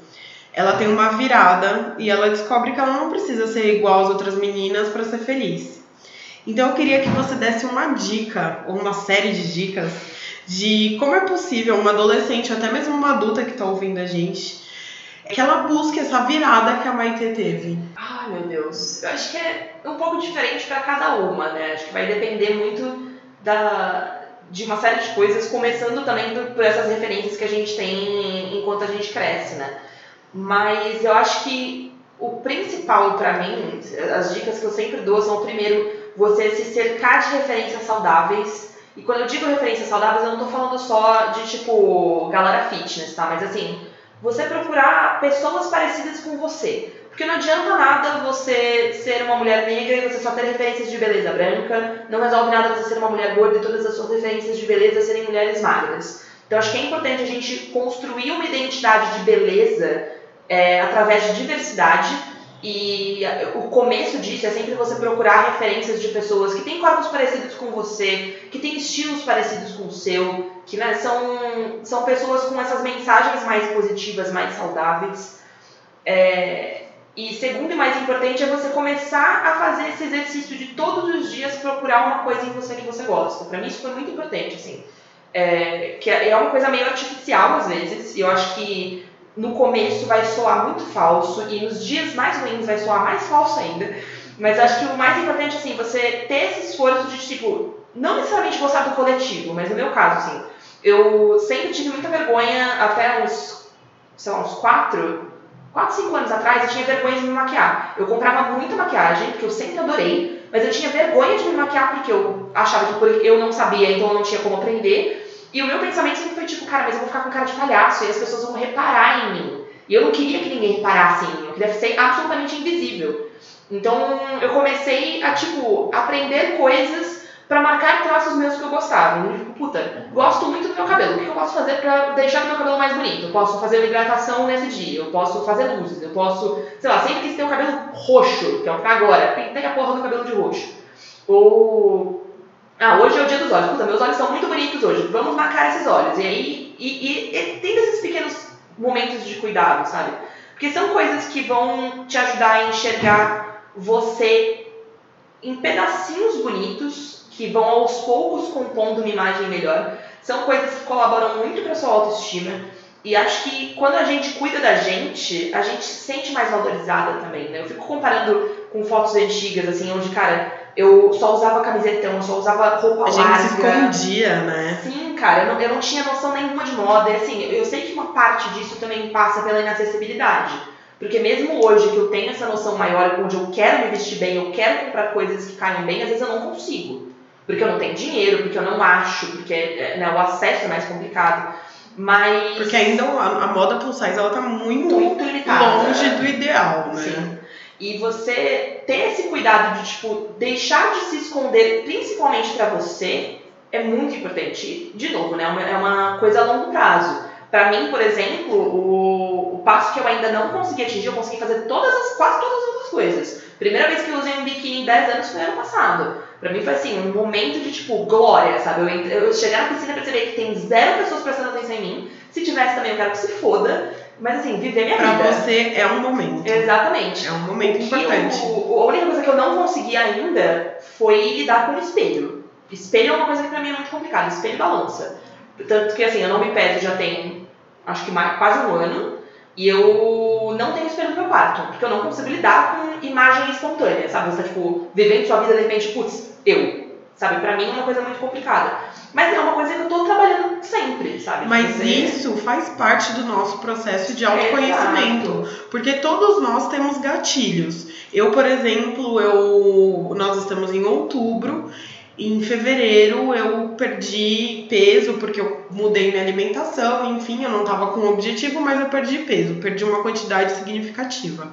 ela tem uma virada e ela descobre que ela não precisa ser igual às outras meninas para ser feliz. Então eu queria que você desse uma dica, ou uma série de dicas, de como é possível uma adolescente, até mesmo uma adulta que está ouvindo a gente, que ela busque essa virada que a Maite teve. Ai, meu Deus. Eu acho que é um pouco diferente para cada uma, né? Acho que vai depender muito da, de uma série de coisas, começando também por essas referências que a gente tem enquanto a gente cresce, né? Mas eu acho que o principal para mim, as dicas que eu sempre dou são, primeiro, você se cercar de referências saudáveis. E quando eu digo referências saudáveis, eu não tô falando só de tipo galera fitness, tá? Mas assim, você procurar pessoas parecidas com você. Porque não adianta nada você ser uma mulher negra e você só ter referências de beleza branca, não resolve nada você ser uma mulher gorda e todas as suas referências de beleza serem mulheres magras. Então acho que é importante a gente construir uma identidade de beleza é, através de diversidade e o começo disso é sempre você procurar referências de pessoas que têm corpos parecidos com você, que têm estilos parecidos com o seu, que né, são, são pessoas com essas mensagens mais positivas, mais saudáveis. É, e segundo e mais importante é você começar a fazer esse exercício de todos os dias procurar uma coisa em você que você gosta. Para mim isso foi muito importante, assim. É, que é uma coisa meio artificial às vezes, e eu acho que no começo vai soar muito falso e nos dias mais ruins vai soar mais falso ainda. Mas acho que o mais importante, assim, você ter esse esforço de, tipo, não necessariamente gostar do coletivo, mas no meu caso, assim, eu sempre tive muita vergonha, até uns, sei lá, uns quatro, quatro, cinco anos atrás, eu tinha vergonha de me maquiar. Eu comprava muita maquiagem, porque eu sempre adorei, mas eu tinha vergonha de me maquiar porque eu achava que eu não sabia, então eu não tinha como aprender. E o meu pensamento sempre foi tipo, cara, mas eu vou ficar com cara de palhaço e as pessoas vão reparar em mim. E eu não queria que ninguém reparasse em mim, eu queria ser absolutamente invisível. Então eu comecei a, tipo, aprender coisas para marcar traços meus que eu gostava. Eu, tipo, puta, gosto muito do meu cabelo. O que eu posso fazer para deixar o meu cabelo mais bonito? Eu posso fazer uma hidratação nesse dia, eu posso fazer luzes, eu posso, sei lá, sempre quis ter o cabelo roxo, que é o que tá agora. Pintei a porra do cabelo de roxo. Ou ah, hoje é o dia dos olhos. Puta, meus olhos são muito bonitos hoje. Vamos marcar esses olhos. E aí, e, e, e tem esses pequenos momentos de cuidado, sabe? Porque são coisas que vão te ajudar a enxergar você em pedacinhos bonitos, que vão aos poucos compondo uma imagem melhor. São coisas que colaboram muito para sua autoestima. E acho que quando a gente cuida da gente, a gente se sente mais valorizada também, né? Eu fico comparando com fotos antigas, assim, onde, cara, eu só usava camisetão, eu só usava roupa larga. A gente se escondia, né? Sim, cara, eu não, eu não tinha noção nenhuma de moda. E assim, eu sei que uma parte disso também passa pela inacessibilidade. Porque mesmo hoje que eu tenho essa noção maior, onde eu quero me vestir bem, eu quero comprar coisas que caem bem, às vezes eu não consigo. Porque eu não tenho dinheiro, porque eu não acho, porque é, né, o acesso é mais complicado. Mas. Porque ainda a, a moda plus size ela tá muito, Muito limitada. longe do ideal, né? Sim. E você ter esse cuidado de, tipo, deixar de se esconder, principalmente pra você, é muito importante. De novo, né? É uma- É coisa a longo prazo. Pra mim, por exemplo, o, o passo que eu ainda não consegui atingir, eu consegui fazer todas as, quase todas as coisas. Primeira vez que eu usei um biquíni em 10 anos foi ano passado. Pra mim foi assim, um momento de, tipo, glória, sabe? Eu, entre- eu cheguei na piscina e percebi que tem zero pessoas prestando atenção em mim. Se tivesse também, eu quero que se foda. Mas assim, viver minha Pra vida. você é um momento. Exatamente. É um momento Que importante. o- a única coisa que eu não consegui ainda foi lidar com o espelho. Espelho é uma coisa que pra mim é muito complicada. Espelho balança. Tanto que assim, eu não me peso já tem acho que mais, quase um ano. E eu não tenho espelho no meu quarto. Porque eu não consigo lidar com imagem espontânea, sabe? Você tá, tipo, vivendo sua vida de repente, putz, eu. Sabe? Pra mim é uma coisa muito complicada. Mas é uma coisa que eu tô trabalhando sempre, sabe? Mas isso faz parte do nosso processo de autoconhecimento. Porque todos nós temos gatilhos. Eu, por exemplo, eu nós estamos em outubro. Em fevereiro eu perdi peso porque eu mudei minha alimentação, enfim, eu não estava com objetivo, mas eu perdi peso, perdi uma quantidade significativa.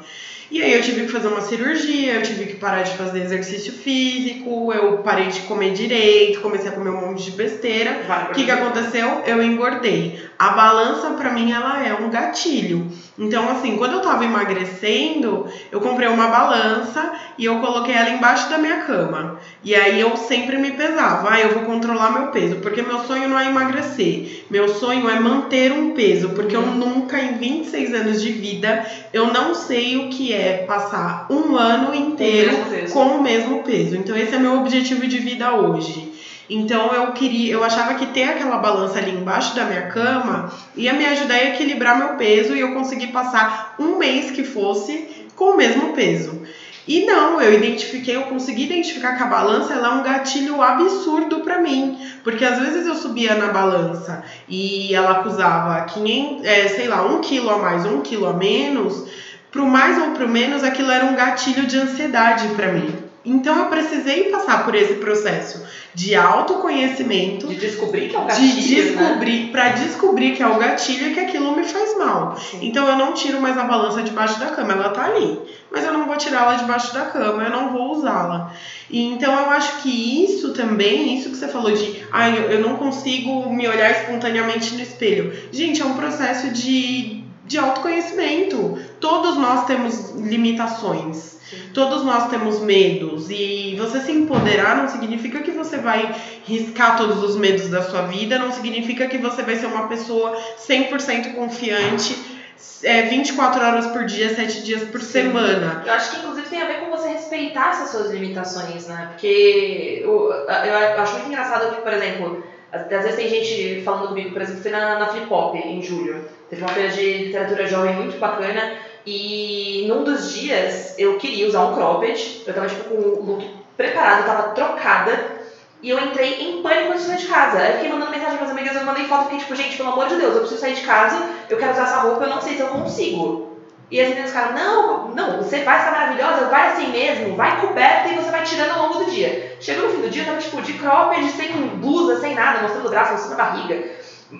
E aí eu tive que fazer uma cirurgia, eu tive que parar de fazer exercício físico, eu parei de comer direito, comecei a comer um monte de besteira. O que, que aconteceu? Eu engordei. A balança, pra mim, ela é um gatilho. Então, assim, quando eu tava emagrecendo, eu comprei uma balança e eu coloquei ela embaixo da minha cama. E aí eu sempre me pesava. Ah, eu vou controlar meu peso, porque meu sonho não é emagrecer. Meu sonho é manter um peso, porque eu nunca, em 26 anos de vida, eu não sei o que é passar um ano inteiro mesmo peso. com o mesmo peso. Então esse é meu objetivo de vida hoje. Então eu queria, eu achava que ter aquela balança ali embaixo da minha cama ia me ajudar a equilibrar meu peso e eu conseguir passar um mês que fosse com o mesmo peso. E não, eu identifiquei, eu consegui identificar que a balança ela é um gatilho absurdo pra mim, porque às vezes eu subia na balança e ela acusava 500, é, sei lá, um quilo a mais um quilo a menos, pro mais ou pro menos aquilo era um gatilho de ansiedade pra mim. Então eu precisei passar por esse processo de autoconhecimento, De descobrir que é um gatilho, de descobrir, pra descobrir que é o gatilho e que aquilo me faz mal. né? Sim. Então eu não tiro mais a balança debaixo da cama, ela tá ali. Mas eu não vou tirá-la debaixo da cama, eu não vou usá-la. E então eu acho que isso também, isso que você falou de, ai, eu, eu não consigo me olhar espontaneamente no espelho. Gente, é um processo de, de autoconhecimento. Todos nós temos limitações. Todos nós temos medos e você se empoderar não significa que você vai riscar todos os medos da sua vida, não significa que você vai ser uma pessoa 100% confiante é, 24 horas por dia, 7 dias por Sim. semana. Eu acho que inclusive tem a ver com você respeitar essas suas limitações, né? Porque eu, eu acho muito engraçado que, por exemplo, às vezes tem gente falando comigo, por exemplo, fui na, na Flip Hop em julho. Teve uma feira de literatura jovem muito bacana e num dos dias eu queria usar um cropped, eu tava tipo com o look preparado, eu tava trocada e eu entrei em pânico antes de sair de casa. Eu fiquei mandando mensagem pras amigas, eu mandei foto, fiquei tipo, gente, pelo amor de Deus, eu preciso sair de casa, eu quero usar essa roupa, eu não sei se eu consigo. E as meninas ficaram, não, não, você vai estar maravilhosa, vai assim mesmo, vai coberta e você vai tirando ao longo do dia. Chegou no fim do dia, eu tava tipo de cropped, sem blusa, sem nada, mostrando o braço, mostrando a barriga.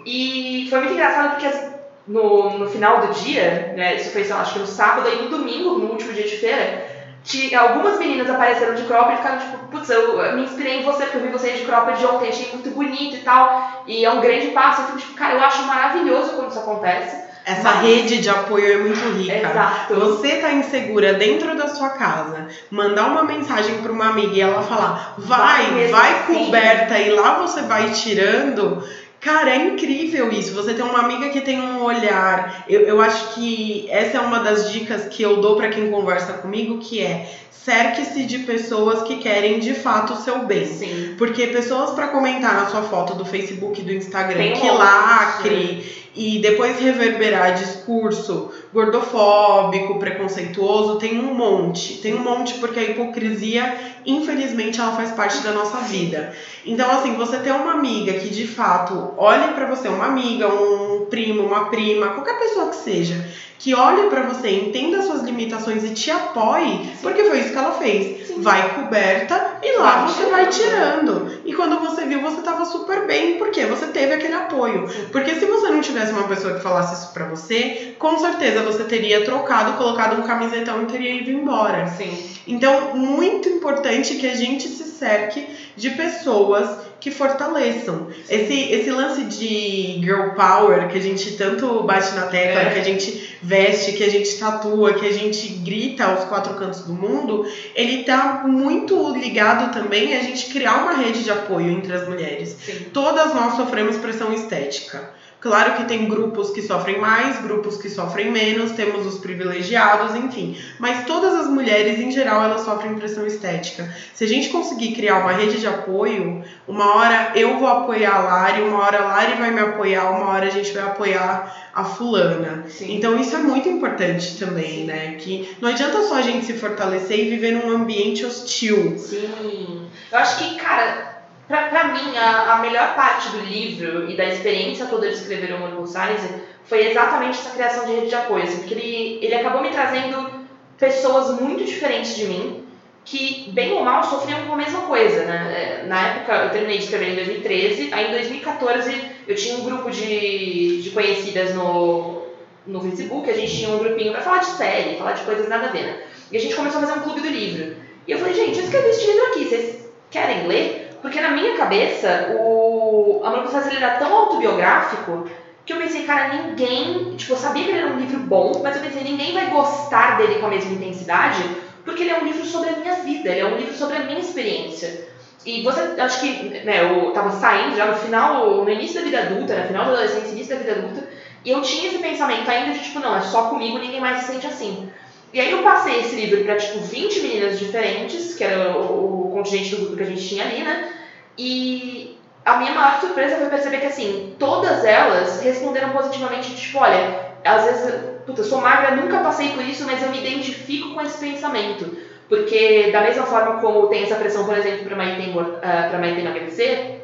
E foi muito engraçado porque assim, no, no final do dia, né, isso foi, acho que no sábado e no domingo, no último dia de feira, ti- algumas meninas apareceram de cropped e ficaram tipo, putz, eu, eu me inspirei em você, porque eu vi você de cropped de ontem, achei muito bonito e tal. E é um grande passo. Eu fico tipo, cara, eu acho maravilhoso quando isso acontece. Essa Mas- rede de apoio é muito rica. Exato. Você tá insegura dentro da sua casa, mandar uma mensagem para uma amiga e ela falar, vai, Vai vai assim. coberta e lá você vai tirando. Cara, é incrível isso. Você tem uma amiga que tem um olhar. Eu, eu acho que essa é uma das dicas que eu dou para quem conversa comigo, que é cerque-se de pessoas que querem de fato o seu bem. Sim. Porque pessoas para comentar na sua foto do Facebook e do Instagram Tem que lacre e depois reverberar discurso gordofóbico, preconceituoso, tem um monte. Tem um monte porque a hipocrisia, infelizmente, ela faz parte da nossa vida. Então, assim, você ter uma amiga que de fato olhe para você, uma amiga, um primo, uma prima, qualquer pessoa que seja, que olhe para você, entenda suas limitações e te apoie, Sim. porque foi isso que ela fez. Sim. Vai coberta e lá você vai tirando. E quando você viu, você tava super bem, porque você teve aquele apoio. Sim. Porque se você não tivesse uma pessoa que falasse isso para você, com certeza você teria trocado, colocado um camisetão e teria ido embora. Sim. Então, muito importante que a gente se cerque de pessoas que fortaleçam. Esse, esse lance de girl power que a gente tanto bate na tecla, é. que a gente veste, que a gente tatua, que a gente grita aos quatro cantos do mundo, ele tá muito ligado também a gente criar uma rede de apoio entre as mulheres. Sim. Todas nós sofremos pressão estética. Claro que tem grupos que sofrem mais, grupos que sofrem menos, temos os privilegiados, enfim. Mas todas as mulheres, em geral, elas sofrem pressão estética. Se a gente conseguir criar uma rede de apoio, uma hora eu vou apoiar a Lari, uma hora a Lari vai me apoiar, uma hora a gente vai apoiar a fulana. Sim. Então isso é muito importante também, né? Que não adianta só a gente se fortalecer e viver num ambiente hostil. Sim. Eu acho que, cara, Pra mim, a, a melhor parte do livro e da experiência toda de escrever o Mônico Size foi exatamente essa criação de rede de apoio, assim, porque ele, ele acabou me trazendo pessoas muito diferentes de mim, que, bem ou mal, sofriam com a mesma coisa, né? É, na época, eu terminei de escrever em 2013, aí em 2014 eu tinha um grupo de, de conhecidas no, no Facebook, a gente tinha um grupinho para falar de série, falar de coisas nada a ver, né? E a gente começou a fazer um clube do livro. E eu falei, gente, eu escrevi esse livro aqui, vocês querem ler? Porque na minha cabeça, o Amor por Fazer era tão autobiográfico que eu pensei, cara, ninguém. Tipo, eu sabia que ele era um livro bom, mas eu pensei, ninguém vai gostar dele com a mesma intensidade, porque ele é um livro sobre a minha vida, ele é um livro sobre a minha experiência. E você, acho que, né, eu tava saindo já no final, no início da vida adulta, no final da adolescência, início da vida adulta, e eu tinha esse pensamento ainda de, tipo, não, é só comigo, ninguém mais se sente assim. E aí eu passei esse livro para tipo 20 meninas diferentes, que era o contingente do grupo que a gente tinha ali, né? E a minha maior surpresa foi perceber que assim, todas elas responderam positivamente, tipo, olha, às vezes, puta, eu sou magra, nunca passei por isso, mas eu me identifico com esse pensamento. Porque da mesma forma como tem essa pressão, por exemplo, para Maite, uh, pra Maite emagrecer,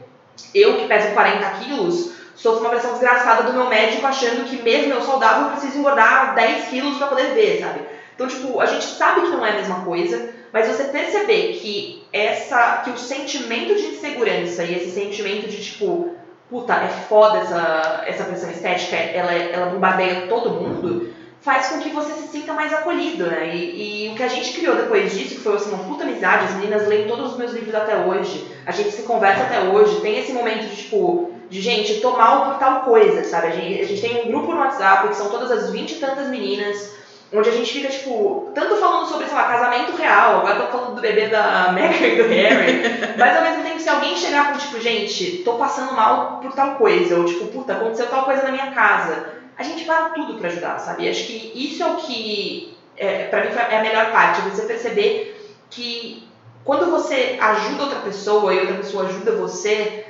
eu que peso 40 quilos, sofro uma pressão desgraçada do meu médico achando que mesmo eu saudável eu preciso engordar 10 quilos para poder ver, sabe? Então, tipo, a gente sabe que não é a mesma coisa, mas você perceber que essa que o sentimento de insegurança e esse sentimento de tipo, puta, é foda essa, essa pressão estética, ela, ela bombardeia todo mundo, faz com que você se sinta mais acolhido, né? E, e, o que a gente criou depois disso, que foi assim, uma puta amizade, as meninas leem todos os meus livros até hoje, a gente se conversa até hoje, tem esse momento de tipo, de gente, tô mal por tal coisa, sabe? A gente, a gente tem um grupo no WhatsApp que são todas as vinte e tantas meninas onde a gente fica, tipo, tanto falando sobre, sei lá, casamento real, agora tô falando do bebê da Meghan e do Harry, mas ao mesmo tempo, se alguém chegar com, tipo, gente, tô passando mal por tal coisa, ou tipo, puta, aconteceu tal coisa na minha casa, a gente para tudo pra ajudar, sabe? Acho que isso é o que, é, pra mim, é a melhor parte, você perceber que quando você ajuda outra pessoa e outra pessoa ajuda você,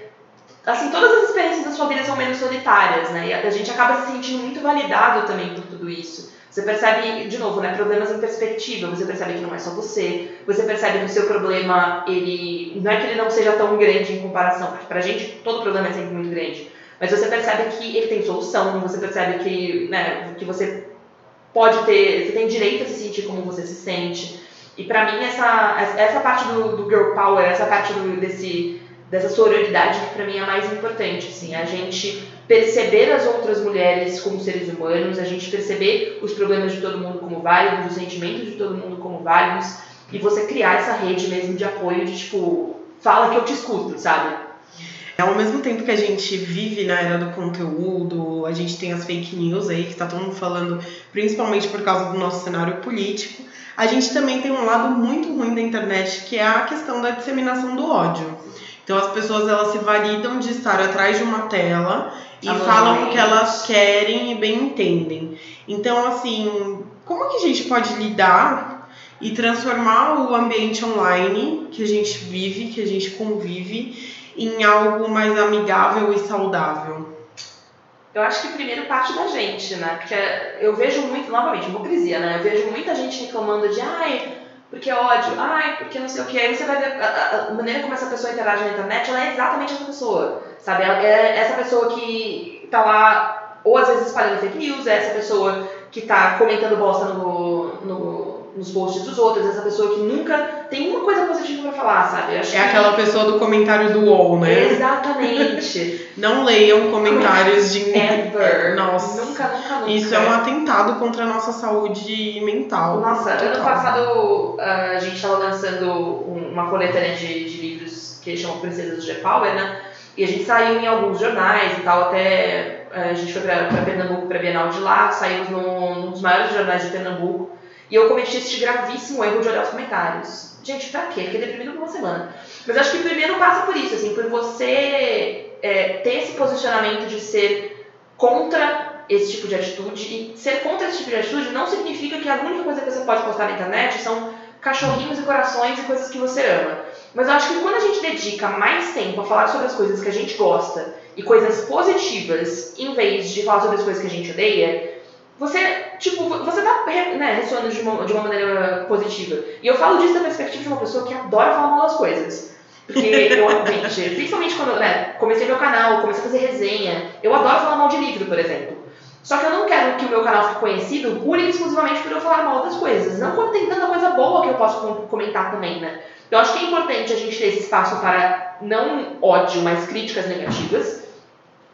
assim, todas as experiências da sua vida são menos solitárias, né? E a gente acaba se sentindo muito validado também por tudo isso. Você percebe, de novo, né, problemas em perspectiva. Você percebe que não é só você. Você percebe que o seu problema, ele não é que ele não seja tão grande em comparação, porque pra gente todo problema é sempre muito grande. Mas você percebe que ele tem solução. Você percebe que, né, que você pode ter, você tem direito a se sentir como você se sente. E pra mim essa essa parte do, do girl power, essa parte do, desse dessa sororidade que para mim é mais importante, assim, a gente perceber as outras mulheres como seres humanos, a gente perceber os problemas de todo mundo como válidos, os sentimentos de todo mundo como válidos e você criar essa rede mesmo de apoio de tipo, fala que eu te escuto, sabe? Ao mesmo tempo que a gente vive na era do conteúdo, a gente tem as fake news aí que tá todo mundo falando, principalmente por causa do nosso cenário político, a gente também tem um lado muito ruim da internet, que é a questão da disseminação do ódio. Então as pessoas elas se validam de estar atrás de uma tela e falam o que elas querem e bem entendem. Então assim, como que a gente pode lidar e transformar o ambiente online que a gente vive, que a gente convive, em algo mais amigável e saudável? Eu acho que primeiro parte da gente, né? Porque eu vejo muito, novamente, hipocrisia, né? Eu vejo muita gente reclamando de, ai, porque é ódio, ai, porque não sei o que. Aí você vai ver a, a, maneira como essa pessoa interage na internet, ela é exatamente essa pessoa, sabe? Ela é essa pessoa que tá lá, ou às vezes espalhando fake news, é essa pessoa que tá comentando bosta no, no nos posts dos outros, essa pessoa que nunca tem uma coisa positiva para falar, sabe? é que... aquela pessoa do comentário do UOL, né? Exatamente. Não leiam comentários de. Ever. Nossa. Nunca, nunca, nunca. Isso é um atentado contra a nossa saúde mental. Nossa, total. ano passado a gente estava lançando uma coletânea de, de livros que chamam Princesas de Power, né? E a gente saiu em alguns jornais e tal, até a gente foi para Pernambuco, para Bienal de lá, saímos num, num dos maiores jornais de Pernambuco. E eu cometi esse gravíssimo erro de olhar os comentários. Gente, pra quê? Fiquei deprimido por uma semana. Mas acho que primeiro passa por isso, assim, por você é, ter esse posicionamento de ser contra esse tipo de atitude. E ser contra esse tipo de atitude não significa que a única coisa que você pode postar na internet são cachorrinhos e corações e coisas que você ama. Mas eu acho que quando a gente dedica mais tempo a falar sobre as coisas que a gente gosta e coisas positivas, em vez de falar sobre as coisas que a gente odeia, você, tipo, você tá né, ressoando de uma, de uma maneira positiva. E eu falo disso da perspectiva de uma pessoa que adora falar mal das coisas. Porque eu, gente, principalmente quando né, comecei meu canal, comecei a fazer resenha, eu adoro falar mal de livro, por exemplo. Só que eu não quero que o meu canal fique conhecido pura e exclusivamente por eu falar mal das coisas. Não quando tem tanta coisa boa que eu posso comentar também, né? Eu acho que é importante a gente ter esse espaço para não ódio, mas críticas negativas.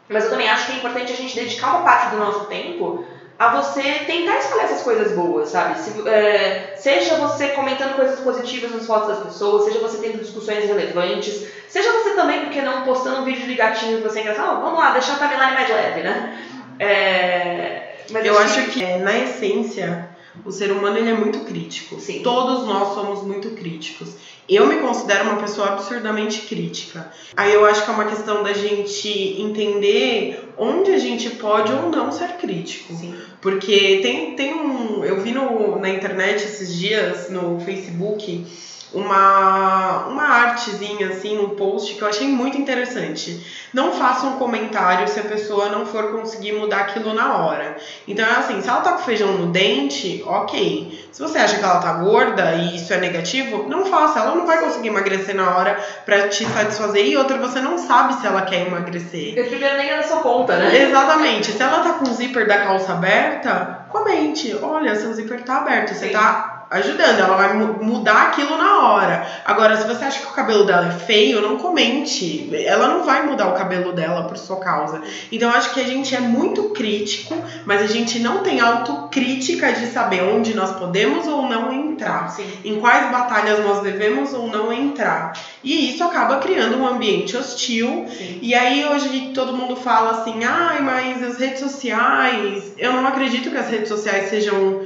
Mas eu também acho que é importante a gente dedicar uma parte do nosso tempo a você tentar espalhar essas coisas boas, sabe? Se, é, seja você comentando coisas positivas nas fotos das pessoas, seja você tendo discussões relevantes, seja você também, porque não, postando um vídeo de gatinho que você é engraçado, oh, vamos lá, deixar a timeline mais leve, né? É, mas eu acho que, que na essência o ser humano ele é muito crítico. Sim. Todos nós somos muito críticos. Eu me considero uma pessoa absurdamente crítica. Aí eu acho que é uma questão da gente entender onde a gente pode ou não ser crítico. Sim. Porque tem, tem um. Eu vi no, na internet esses dias, no Facebook, uma, uma artezinha, assim, um post que eu achei muito interessante. Não faça um comentário se a pessoa não for conseguir mudar aquilo na hora. Então é assim, se ela tá com feijão no dente, ok. Se você acha que ela tá gorda e isso é negativo, não faça. Ela não vai conseguir emagrecer na hora pra te satisfazer. E outra, você não sabe se ela quer emagrecer. E primeiro nem é da sua conta, né? Exatamente. Se ela tá com o zíper da calça aberta, comente. Olha, seu zíper tá aberto. Você Sim. tá ajudando, ela vai mudar aquilo na hora. Agora, se você acha que o cabelo dela é feio, não comente. Ela não vai mudar o cabelo dela por sua causa. Então, eu acho que a gente é muito crítico, mas a gente não tem autocrítica de saber onde nós podemos ou não entrar. Sim. Em quais batalhas nós devemos ou não entrar. E isso acaba criando um ambiente hostil. Sim. E aí, hoje, todo mundo fala assim: ai, mas as redes sociais. Eu não acredito que as redes sociais sejam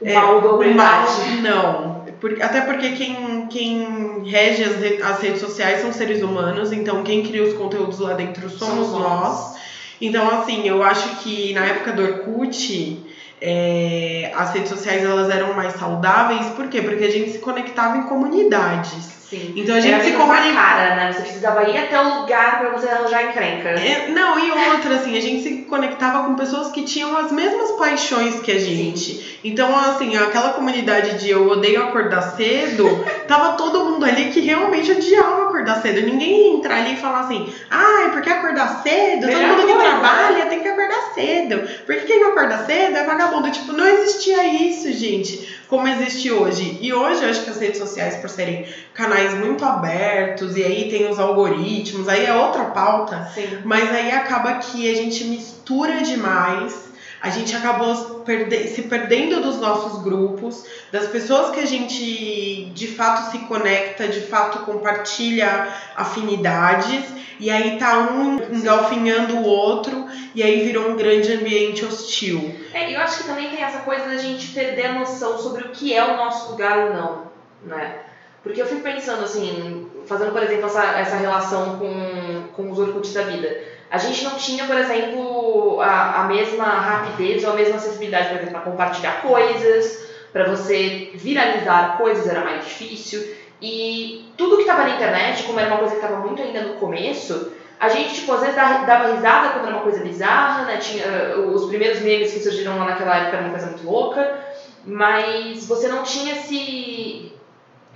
o mal da humanidade. Não. Por, até porque quem, quem rege as, as redes sociais são seres humanos, então quem cria os conteúdos lá dentro somos, somos nós. Então, assim, eu acho que na época do Orkut, é, as redes sociais elas eram mais saudáveis, por quê? Porque a gente se conectava em comunidades. Sim. Então a gente Era se comunica. cara, né? Você precisava ir até o lugar pra você arranjar encrenca. É, não, e outra, assim, a gente se conectava com pessoas que tinham as mesmas paixões que a gente. Sim. Então, assim, aquela comunidade de eu odeio acordar cedo, tava todo mundo ali que realmente odiava acordar cedo. Ninguém ia entrar ali e falar assim, ai, porque acordar cedo? Todo mundo que trabalha tem que acordar cedo. Porque quem não acorda cedo é vagabundo. Tipo, não existia isso, gente, como existe hoje. E hoje eu acho que as redes sociais, por serem canais muito abertos, e aí tem os algoritmos, aí é outra pauta. Sim. Mas aí acaba que a gente mistura demais a gente acabou se perdendo dos nossos grupos, das pessoas que a gente de fato se conecta, de fato compartilha afinidades, e aí tá um engalfinhando o outro, e aí virou um grande ambiente hostil. É, eu acho que também tem essa coisa da gente perder a noção sobre o que é o nosso lugar ou não, né? Porque eu fico pensando assim, fazendo, por exemplo, essa, essa relação com, com os Orkuts da vida a gente não tinha, por exemplo, a, a mesma rapidez ou a mesma acessibilidade, por exemplo, para compartilhar coisas, para você viralizar coisas era mais difícil. E tudo que estava na internet, como era uma coisa que estava muito ainda no começo, a gente, tipo, às vezes dava risada quando era uma coisa bizarra, né? Tinha, os primeiros memes que surgiram lá naquela época era uma coisa muito louca, mas você não tinha esse,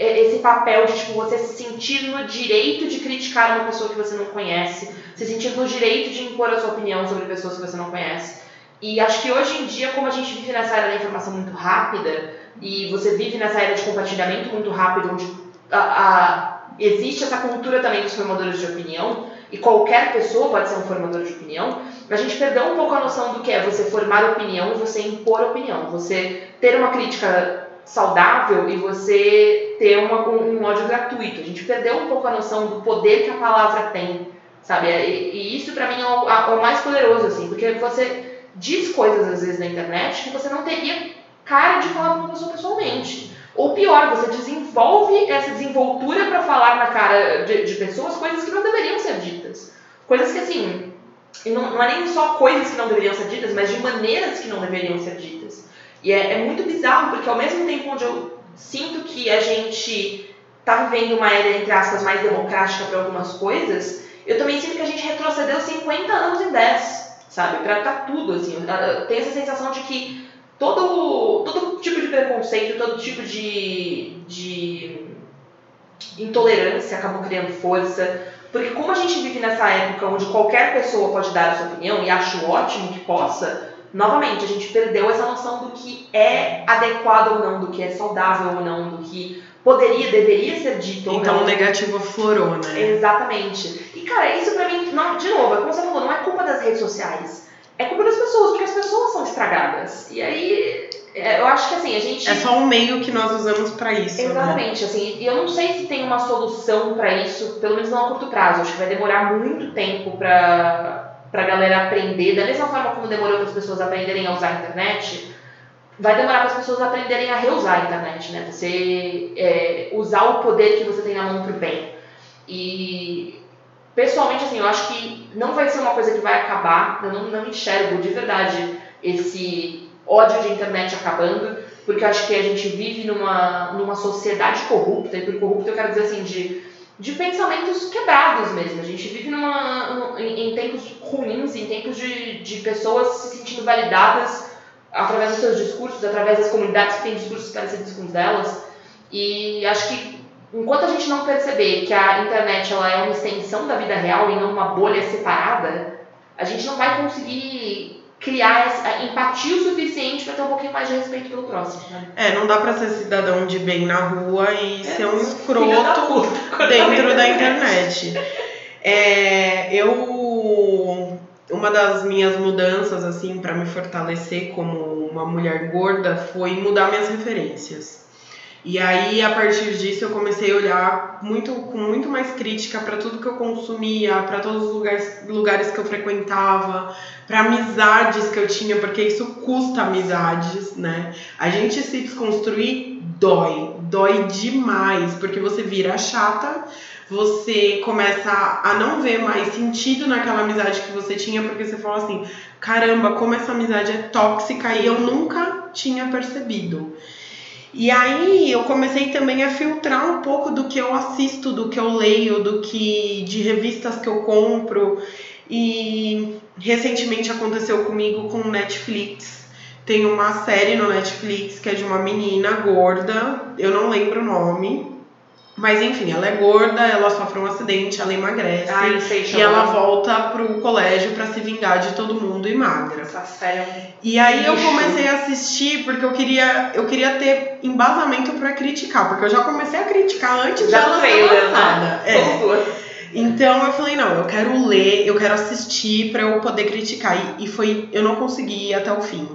esse papel de, tipo, você se sentir no direito de criticar uma pessoa que você não conhece, se sentir no direito de impor a sua opinião sobre pessoas que você não conhece. E acho que hoje em dia, como a gente vive nessa era da informação muito rápida, e você vive nessa era de compartilhamento muito rápido, onde a, a, existe essa cultura também dos formadores de opinião, e qualquer pessoa pode ser um formador de opinião, a gente perdeu um pouco a noção do que é você formar opinião e você impor opinião, você ter uma crítica saudável e você ter uma, um, um ódio gratuito. A gente perdeu um pouco a noção do poder que a palavra tem, sabe? E, e isso para mim é o, a, o, mais poderoso, assim, porque você diz coisas às vezes na internet que você não teria cara de falar com uma pessoa pessoalmente. Ou pior, você desenvolve essa desenvoltura para falar na cara de, de, pessoas coisas que não deveriam ser ditas. Coisas que, assim, não, não é nem só coisas que não deveriam ser ditas, mas de maneiras que não deveriam ser ditas. E é, é muito bizarro, porque ao mesmo tempo onde eu sinto que a gente está vivendo uma era, entre aspas, mais democrática para algumas coisas, eu também sinto que a gente retrocedeu 50 anos em 10, sabe? Para tá tudo, assim. Eu tenho essa sensação de que todo, todo tipo de preconceito, todo tipo de, de intolerância acabou criando força. Porque como a gente vive nessa época onde qualquer pessoa pode dar a sua opinião, e acho ótimo que possa, novamente, a gente perdeu essa noção do que é adequado ou não, do que é saudável ou não, do que poderia, deveria ser dito ou então, não. Então o negativo aflorou, né? Exatamente. E cara, isso pra mim, não, de novo, é como você falou, não é culpa das redes sociais é culpa das pessoas, porque as pessoas são estragadas. E aí, é, eu acho que assim, a gente. É só um meio que nós usamos para isso. Né? Exatamente, né? assim, e eu não sei se tem uma solução para isso, pelo menos não a curto prazo. Acho que vai demorar muito tempo pra, pra galera aprender, da mesma forma como demorou para as pessoas aprenderem a usar a internet. Vai demorar para as pessoas aprenderem a reusar a internet, né? Você é, usar o poder que você tem na mão pro bem. E pessoalmente, assim, eu acho que não vai ser uma coisa que vai acabar, eu não, não enxergo de verdade esse ódio de internet acabando, porque eu acho que a gente vive numa, numa sociedade corrupta, e por corrupto eu quero dizer assim, de, de pensamentos quebrados mesmo. A gente vive numa, em, em tempos ruins, em tempos de, de pessoas se sentindo validadas através dos seus discursos, através das comunidades que têm discursos parecidos com os delas. E acho que enquanto a gente não perceber que a internet ela é uma extensão da vida real e não uma bolha separada, a gente não vai conseguir criar essa empatia o suficiente para ter um pouquinho mais de respeito pelo próximo. Né? É, não dá para ser cidadão de bem na rua e é, ser um escroto dentro da internet. É, eu uma das minhas mudanças assim para me fortalecer como uma mulher gorda foi mudar minhas referências. E aí, a partir disso, eu comecei a olhar muito, com muito mais crítica para tudo que eu consumia, para todos os lugares, lugares que eu frequentava, para amizades que eu tinha, porque isso custa amizades, né? A gente se desconstruir dói, dói demais, porque você vira chata, você começa a não ver mais sentido naquela amizade que você tinha, porque você fala assim: caramba, como essa amizade é tóxica e eu nunca tinha percebido. E aí eu comecei também a filtrar um pouco do que eu assisto, do que eu leio, do que de revistas que eu compro. E recentemente aconteceu comigo com Netflix. Tem uma série no Netflix que é de uma menina gorda, eu não lembro o nome, mas enfim, ela é gorda, ela sofre um acidente, ela emagrece. Ai, sei, e ela volta pro colégio para se vingar de todo mundo e magra. Essa série é um E aí eu comecei a assistir porque eu queria, eu queria ter embasamento para criticar, porque eu já comecei a criticar antes já dela ser né? lançada. É. Então eu falei, não, eu quero ler, eu quero assistir para eu poder criticar. E, e foi, eu não consegui ir até o fim.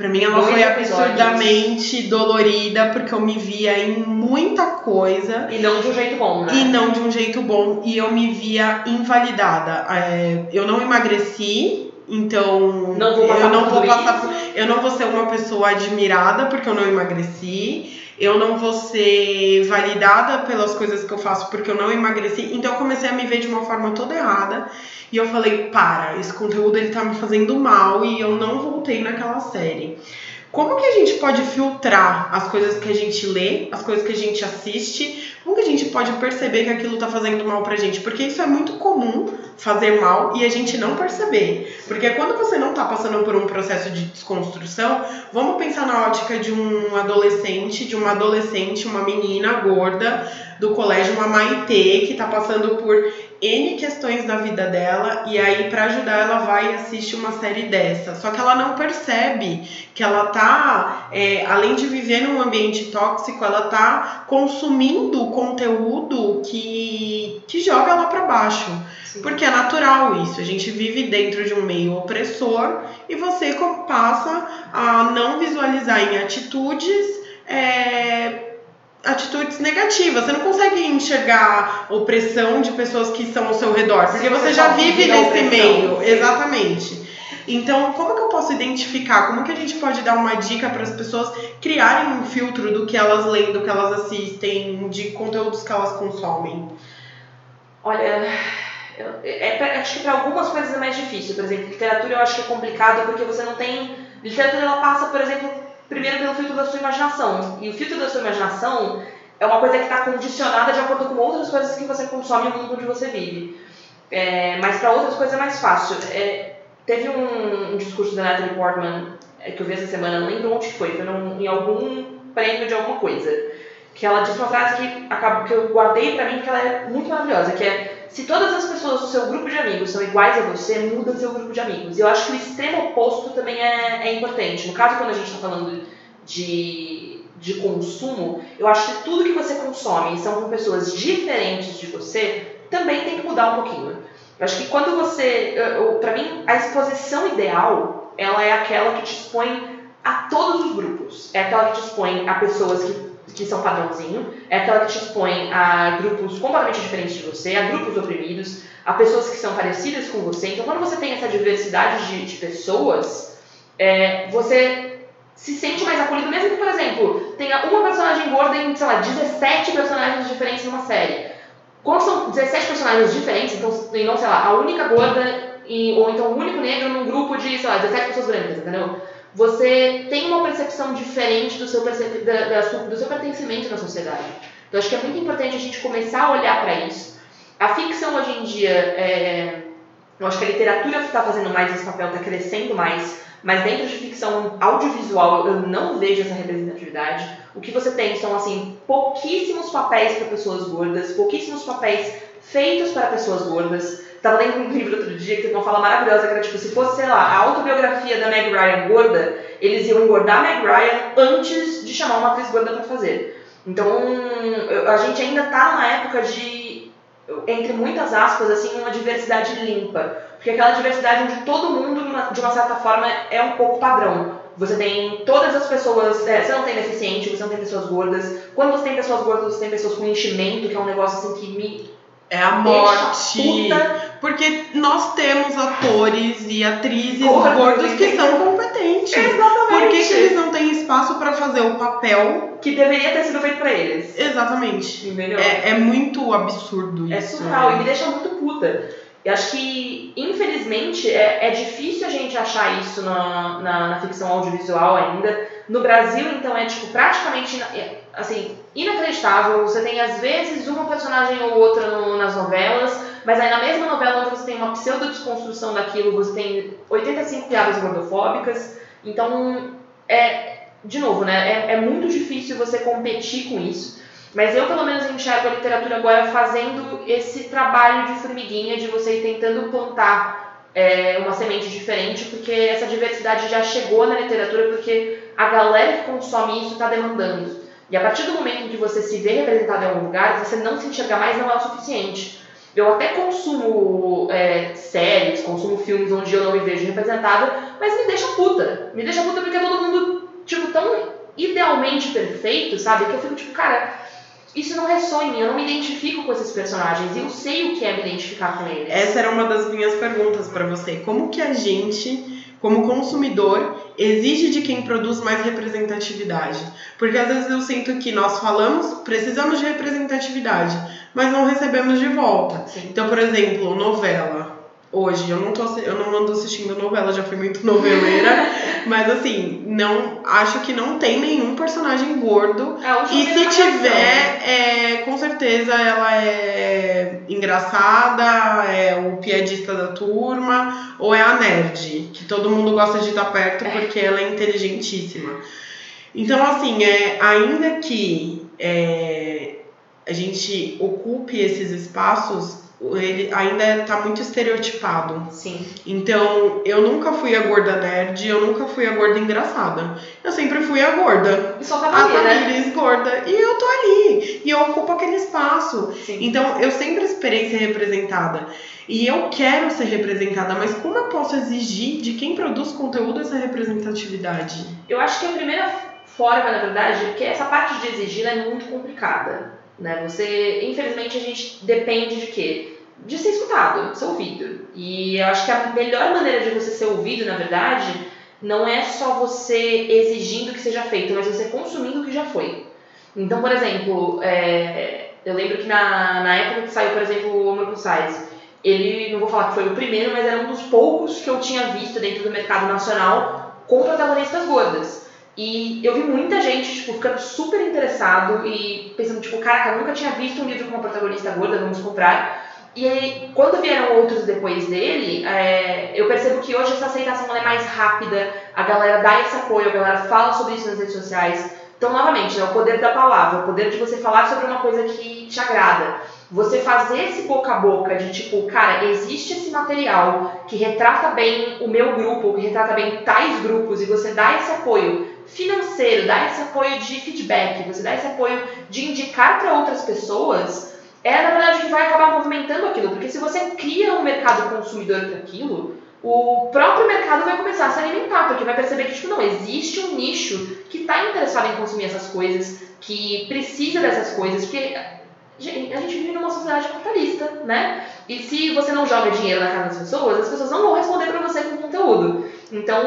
Pra mim ela Dois foi absurdamente dolorida porque eu me via em muita coisa. E não de um jeito bom, né? E não de um jeito bom. E eu me via invalidada. É, eu não emagreci, então não vou eu não vou passar por, eu não vou ser uma pessoa admirada porque eu não emagreci. Eu não vou ser validada pelas coisas que eu faço porque eu não emagreci. Então eu comecei a me ver de uma forma toda errada. E eu falei, para, esse conteúdo ele tá me fazendo mal e eu não voltei naquela série. Como que a gente pode filtrar as coisas que a gente lê, as coisas que a gente assiste? Como que a gente pode perceber que aquilo tá fazendo mal pra gente? Porque isso é muito comum fazer mal e a gente não perceber. Porque quando você não tá passando por um processo de desconstrução, vamos pensar na ótica de um adolescente, de uma adolescente, uma menina gorda do colégio, uma Maitê, que tá passando por N questões na vida dela e aí para ajudar ela vai e assiste uma série dessa. Só que ela não percebe que ela tá, é, além de viver num ambiente tóxico, ela tá consumindo conteúdo que, que joga ela para baixo. Sim. Porque é natural isso. A gente vive dentro de um meio opressor e você passa a não visualizar em atitudes. É, atitudes negativas. Você não consegue enxergar opressão de pessoas que estão ao seu redor, porque você, você já vive nesse meio. Exatamente. Então, como que eu posso identificar? Como que a gente pode dar uma dica para as pessoas criarem um filtro do que elas leem, do que elas assistem, de conteúdos que elas consomem? Olha, eu, é, é, acho que para algumas coisas é mais difícil. Por exemplo, literatura eu acho que é complicado porque você não tem. Literatura ela passa, por exemplo, primeiro pelo filtro da sua imaginação. E o filtro da sua imaginação é uma coisa que está condicionada de acordo com outras coisas que você consome no mundo onde você vive. É, mas para outras coisas é mais fácil. É, teve um, um, discurso da Natalie Portman é, que eu vi essa semana, não lembro onde foi, foi num, em algum prêmio de alguma coisa. Que ela disse uma frase que, acabou, que eu guardei para mim porque ela é muito maravilhosa, que é se todas as pessoas do seu grupo de amigos são iguais a você, muda seu grupo de amigos. E eu acho que o extremo oposto também é, é importante. No caso, quando a gente está falando de, de consumo, eu acho que tudo que você consome são com pessoas diferentes de você, também tem que mudar um pouquinho. Eu acho que quando você. Para mim, a exposição ideal ela é aquela que te expõe a todos os grupos. É aquela que te expõe a pessoas que que são padrãozinho, é aquela que te expõe a grupos completamente diferentes de você, a grupos oprimidos, a pessoas que são parecidas com você. Então, quando você tem essa diversidade de, de pessoas, é, você se sente mais acolhido, mesmo que, por exemplo, tenha uma personagem gorda em, sei lá, 17 personagens diferentes numa série. Quando são 17 personagens diferentes, então, e não, sei lá, a única gorda e, ou então o único negro num grupo de, sei lá, 17 pessoas brancas, entendeu? você tem uma percepção diferente do seu, percep da, da, do seu pertencimento na sociedade. Então, acho que é muito importante a gente começar a olhar para isso. A ficção hoje em dia, é, eu acho que a literatura está fazendo mais esse papel, está crescendo mais, mas dentro de ficção audiovisual eu não vejo essa representatividade. O que você tem são assim pouquíssimos papéis para pessoas gordas, pouquíssimos papéis feitos para pessoas gordas. Tava lendo um livro outro dia que tem uma fala maravilhosa que era tipo, se fosse, sei lá, a autobiografia da Meg Ryan gorda, eles iam engordar Meg Ryan antes de chamar uma atriz gorda para fazer. Então, a gente ainda tá numa época de, entre muitas aspas, assim, uma diversidade limpa. Porque aquela diversidade onde todo mundo, de uma certa forma, é um pouco padrão. Você tem todas as pessoas, é, você não tem deficiente, você não tem pessoas gordas. Quando você tem pessoas gordas, você tem pessoas com enchimento, que é um negócio assim que me é a morte. Porque nós temos atores e atrizes Gordo, gordos que são competentes. Exatamente. Por que, que eles não têm espaço para fazer o papel que deveria ter sido feito para eles? Exatamente. É, é muito absurdo é isso. É surreal e me deixa muito puta. Eu acho que, infelizmente, é, é difícil a gente achar isso na, na, na ficção audiovisual ainda. No Brasil, então, é tipo praticamente assim, inacreditável. Você tem às vezes uma personagem ou outra no, nas novelas, mas aí na mesma novela onde você tem uma pseudo-desconstrução daquilo, você tem 85 piadas gordofóbicas. Então, é, de novo, né, é, é muito difícil você competir com isso. Mas eu, pelo menos, enxergo a literatura agora fazendo esse trabalho de formiguinha, de você ir tentando plantar é, uma semente diferente, porque essa diversidade já chegou na literatura, porque a galera que consome isso está demandando. E a partir do momento em que você se vê representado em algum lugar, você não se enxergar mais não é o suficiente. Eu até consumo é, séries, consumo filmes onde eu não me vejo representada, mas me deixa puta. Me deixa puta porque é todo mundo, tipo, tão idealmente perfeito, sabe? Que eu fico tipo, cara, isso não ressoa em mim, eu não me identifico com esses personagens, eu sei o que é me identificar com eles. Essa era uma das minhas perguntas para você. Como que a gente como consumidor, exige de quem produz mais representatividade. Porque às vezes eu sinto que nós falamos, precisamos de representatividade, mas não recebemos de volta. Sim. Então, por exemplo, novela. Hoje. Eu não, tô, eu não ando assistindo novela, já fui muito noveleira. mas assim, não acho que não tem nenhum personagem gordo. É, e se tiver, é, com certeza ela é engraçada, é o piadista da turma, ou é a nerd, que todo mundo gosta de estar perto porque ela é inteligentíssima. Então, assim, é, ainda que é, a gente ocupe esses espaços, ele ainda tá muito estereotipado. Sim. Então, eu nunca fui a gorda nerd, eu nunca fui a gorda engraçada. Eu sempre fui a gorda. E só tá A ali, né? Tamires gorda. E eu tô ali. E eu ocupo aquele espaço. Sim. Então, eu sempre esperei ser representada. E eu quero ser representada, mas como eu posso exigir de quem produz conteúdo essa representatividade? Eu acho que a primeira forma, na verdade, porque essa parte de exigir é muito complicada. Né? Você, infelizmente, a gente depende de quê? De ser escutado, ser ouvido. E eu acho que a melhor maneira de você ser ouvido, na verdade, não é só você exigindo que seja feito, mas você consumindo o que já foi. Então, por exemplo, é, eu lembro que na, na época que saiu, por exemplo, o Plus Size, ele, não vou falar que foi o primeiro, mas era um dos poucos que eu tinha visto dentro do mercado nacional com protagonistas gordas. E eu vi muita gente, tipo, ficando super interessado e pensando, tipo, caraca, nunca tinha visto um livro com uma protagonista gorda, vamos comprar. E aí, quando vieram outros depois dele, é, eu percebo que hoje essa aceitação é mais rápida, a galera dá esse apoio, a galera fala sobre isso nas redes sociais. Então, novamente, é o poder da palavra, o poder de você falar sobre uma coisa que te agrada. Você fazer esse boca a boca de tipo, cara, existe esse material que retrata bem o meu grupo, que retrata bem tais grupos, e você dá esse apoio financeiro, dá esse apoio de feedback, você dá esse apoio de indicar para outras pessoas, é na verdade o que vai acabar movimentando aquilo. Porque se você cria um mercado consumidor para aquilo, o próprio mercado vai começar a se alimentar, porque vai perceber que tipo, não, existe um nicho que está interessado em consumir essas coisas, que precisa dessas coisas, porque a gente vive numa sociedade capitalista, né? E se você não joga dinheiro na casa das pessoas, as pessoas não vão responder para você com conteúdo. Então,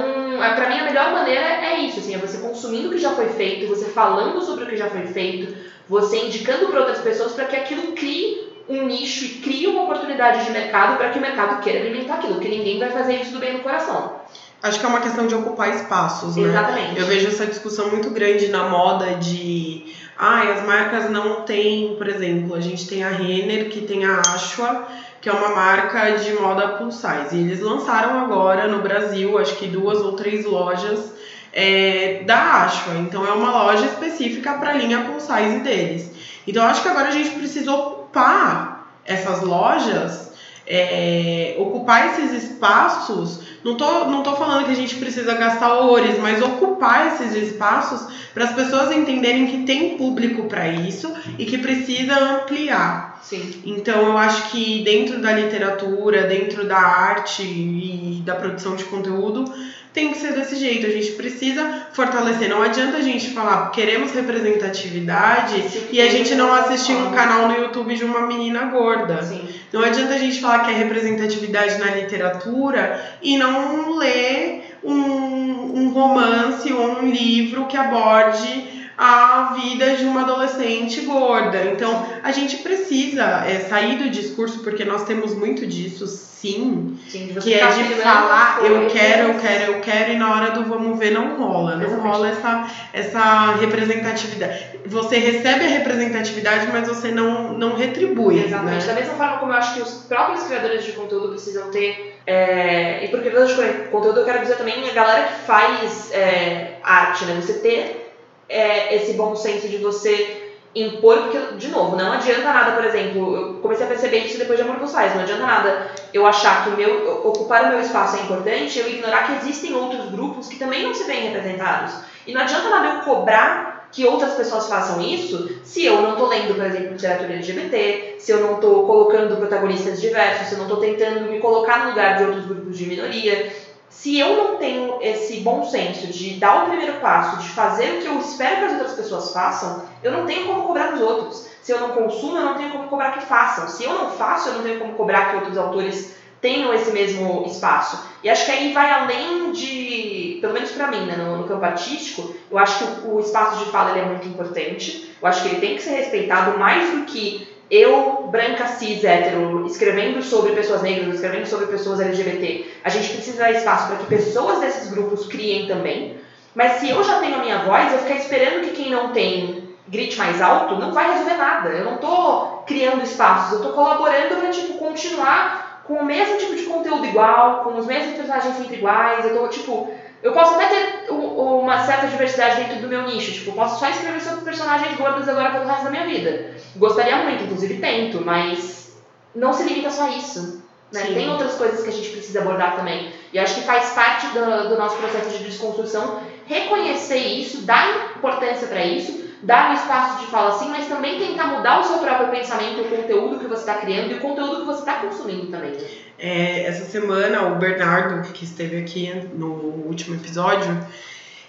para mim, a melhor maneira é isso, assim, é você consumindo o que já foi feito, você falando sobre o que já foi feito, você indicando para outras pessoas para que aquilo crie um nicho e crie uma oportunidade de mercado para que o mercado queira alimentar aquilo, porque ninguém vai fazer isso do bem no coração. Acho que é uma questão de ocupar espaços, né? Exatamente. Eu vejo essa discussão muito grande na moda de ah, as marcas não têm, por exemplo, a gente tem a Renner, que tem a Ashua, que é uma marca de moda plus size. E eles lançaram agora no Brasil, acho que duas ou três lojas é, da Ashua. Então é uma loja específica para a linha plus size deles. Então acho que agora a gente precisa ocupar essas lojas, é, ocupar esses espaços não tô, não tô falando que a gente precisa gastar horrores, mas ocupar esses espaços para as pessoas entenderem que tem público para isso e que precisa ampliar. Sim. Então eu acho que dentro da literatura, dentro da arte e da produção de conteúdo, tem que ser desse jeito. A gente precisa fortalecer. Não adianta a gente falar queremos representatividade e a gente não assistir um canal no YouTube de uma menina gorda. Sim. Não adianta a gente falar que é representatividade na literatura e não ler um, um romance ou um livro que aborde a vida de uma adolescente gorda. Então, a gente precisa é, sair do discurso, porque nós temos muito disso, sim, Sim, que é de falar eu quero, eu quero, eu quero, e na hora do vamos ver não rola. Não Exatamente. rola essa, essa representatividade. Você recebe a representatividade, mas você não, não retribui. Exatamente. Né? Da mesma forma como eu acho que os próprios criadores de conteúdo precisam ter. É, e por criadores de conteúdo eu quero dizer também a galera que faz é, arte, né? Você ter é, esse bom senso de você impor, porque, de novo, não adianta nada, por exemplo, eu comecei a perceber isso depois de Amor Plus Size, não adianta nada eu achar que o meu, ocupar o meu espaço é importante, eu ignorar que existem outros grupos que também não se veem representados. E não adianta nada eu cobrar que outras pessoas façam isso se eu não estou lendo, por exemplo, literatura LGBT, se eu não estou colocando protagonistas diversos, se eu não estou tentando me colocar no lugar de outros grupos de minoria. Se eu não tenho esse bom senso de dar o primeiro passo, de fazer o que eu espero que as outras pessoas façam, eu não tenho como cobrar dos outros. Se eu não consumo, eu não tenho como cobrar que façam. Se eu não faço, eu não tenho como cobrar que outros autores tenham esse mesmo espaço. E acho que aí vai além de, pelo menos pra mim, né, no, no campo artístico, eu acho que o, o espaço de fala é muito importante. Eu acho que ele tem que ser respeitado mais do que eu, branca, cis, hétero, escrevendo sobre pessoas negras, escrevendo sobre pessoas LGBT, a gente precisa dar espaço para que pessoas desses grupos criem também. Mas se eu já tenho a minha voz, eu ficar esperando que quem não tem grite mais alto, não vai resolver nada. Eu não estou criando espaços, eu estou colaborando para tipo, continuar com o mesmo tipo de conteúdo igual, com os mesmos personagens sempre iguais. Eu tô, tipo, eu posso até ter uma certa diversidade dentro do meu nicho. Tipo, eu posso só escrever sobre personagens gordos agora pelo resto da minha vida. Gostaria muito, inclusive tento, mas não se limita só a isso. Né? Tem outras coisas que a gente precisa abordar também. E acho que faz parte do, do nosso processo de desconstrução reconhecer isso, dar importância para isso, dar um espaço de fala assim, mas também tentar mudar o seu próprio pensamento, o conteúdo que você está criando e o conteúdo que você está consumindo também. É, essa semana, o Bernardo, que esteve aqui no último episódio,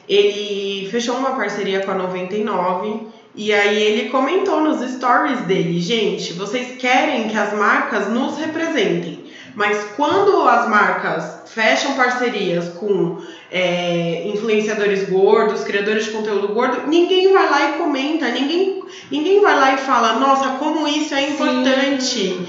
ele fechou uma parceria com a 99 e aí ele comentou nos stories dele, gente, vocês querem que as marcas nos representem, mas quando as marcas fecham parcerias com é, influenciadores gordos, criadores de conteúdo gordo, ninguém vai lá e comenta, ninguém, ninguém vai lá e fala, nossa, como isso é importante. Sim.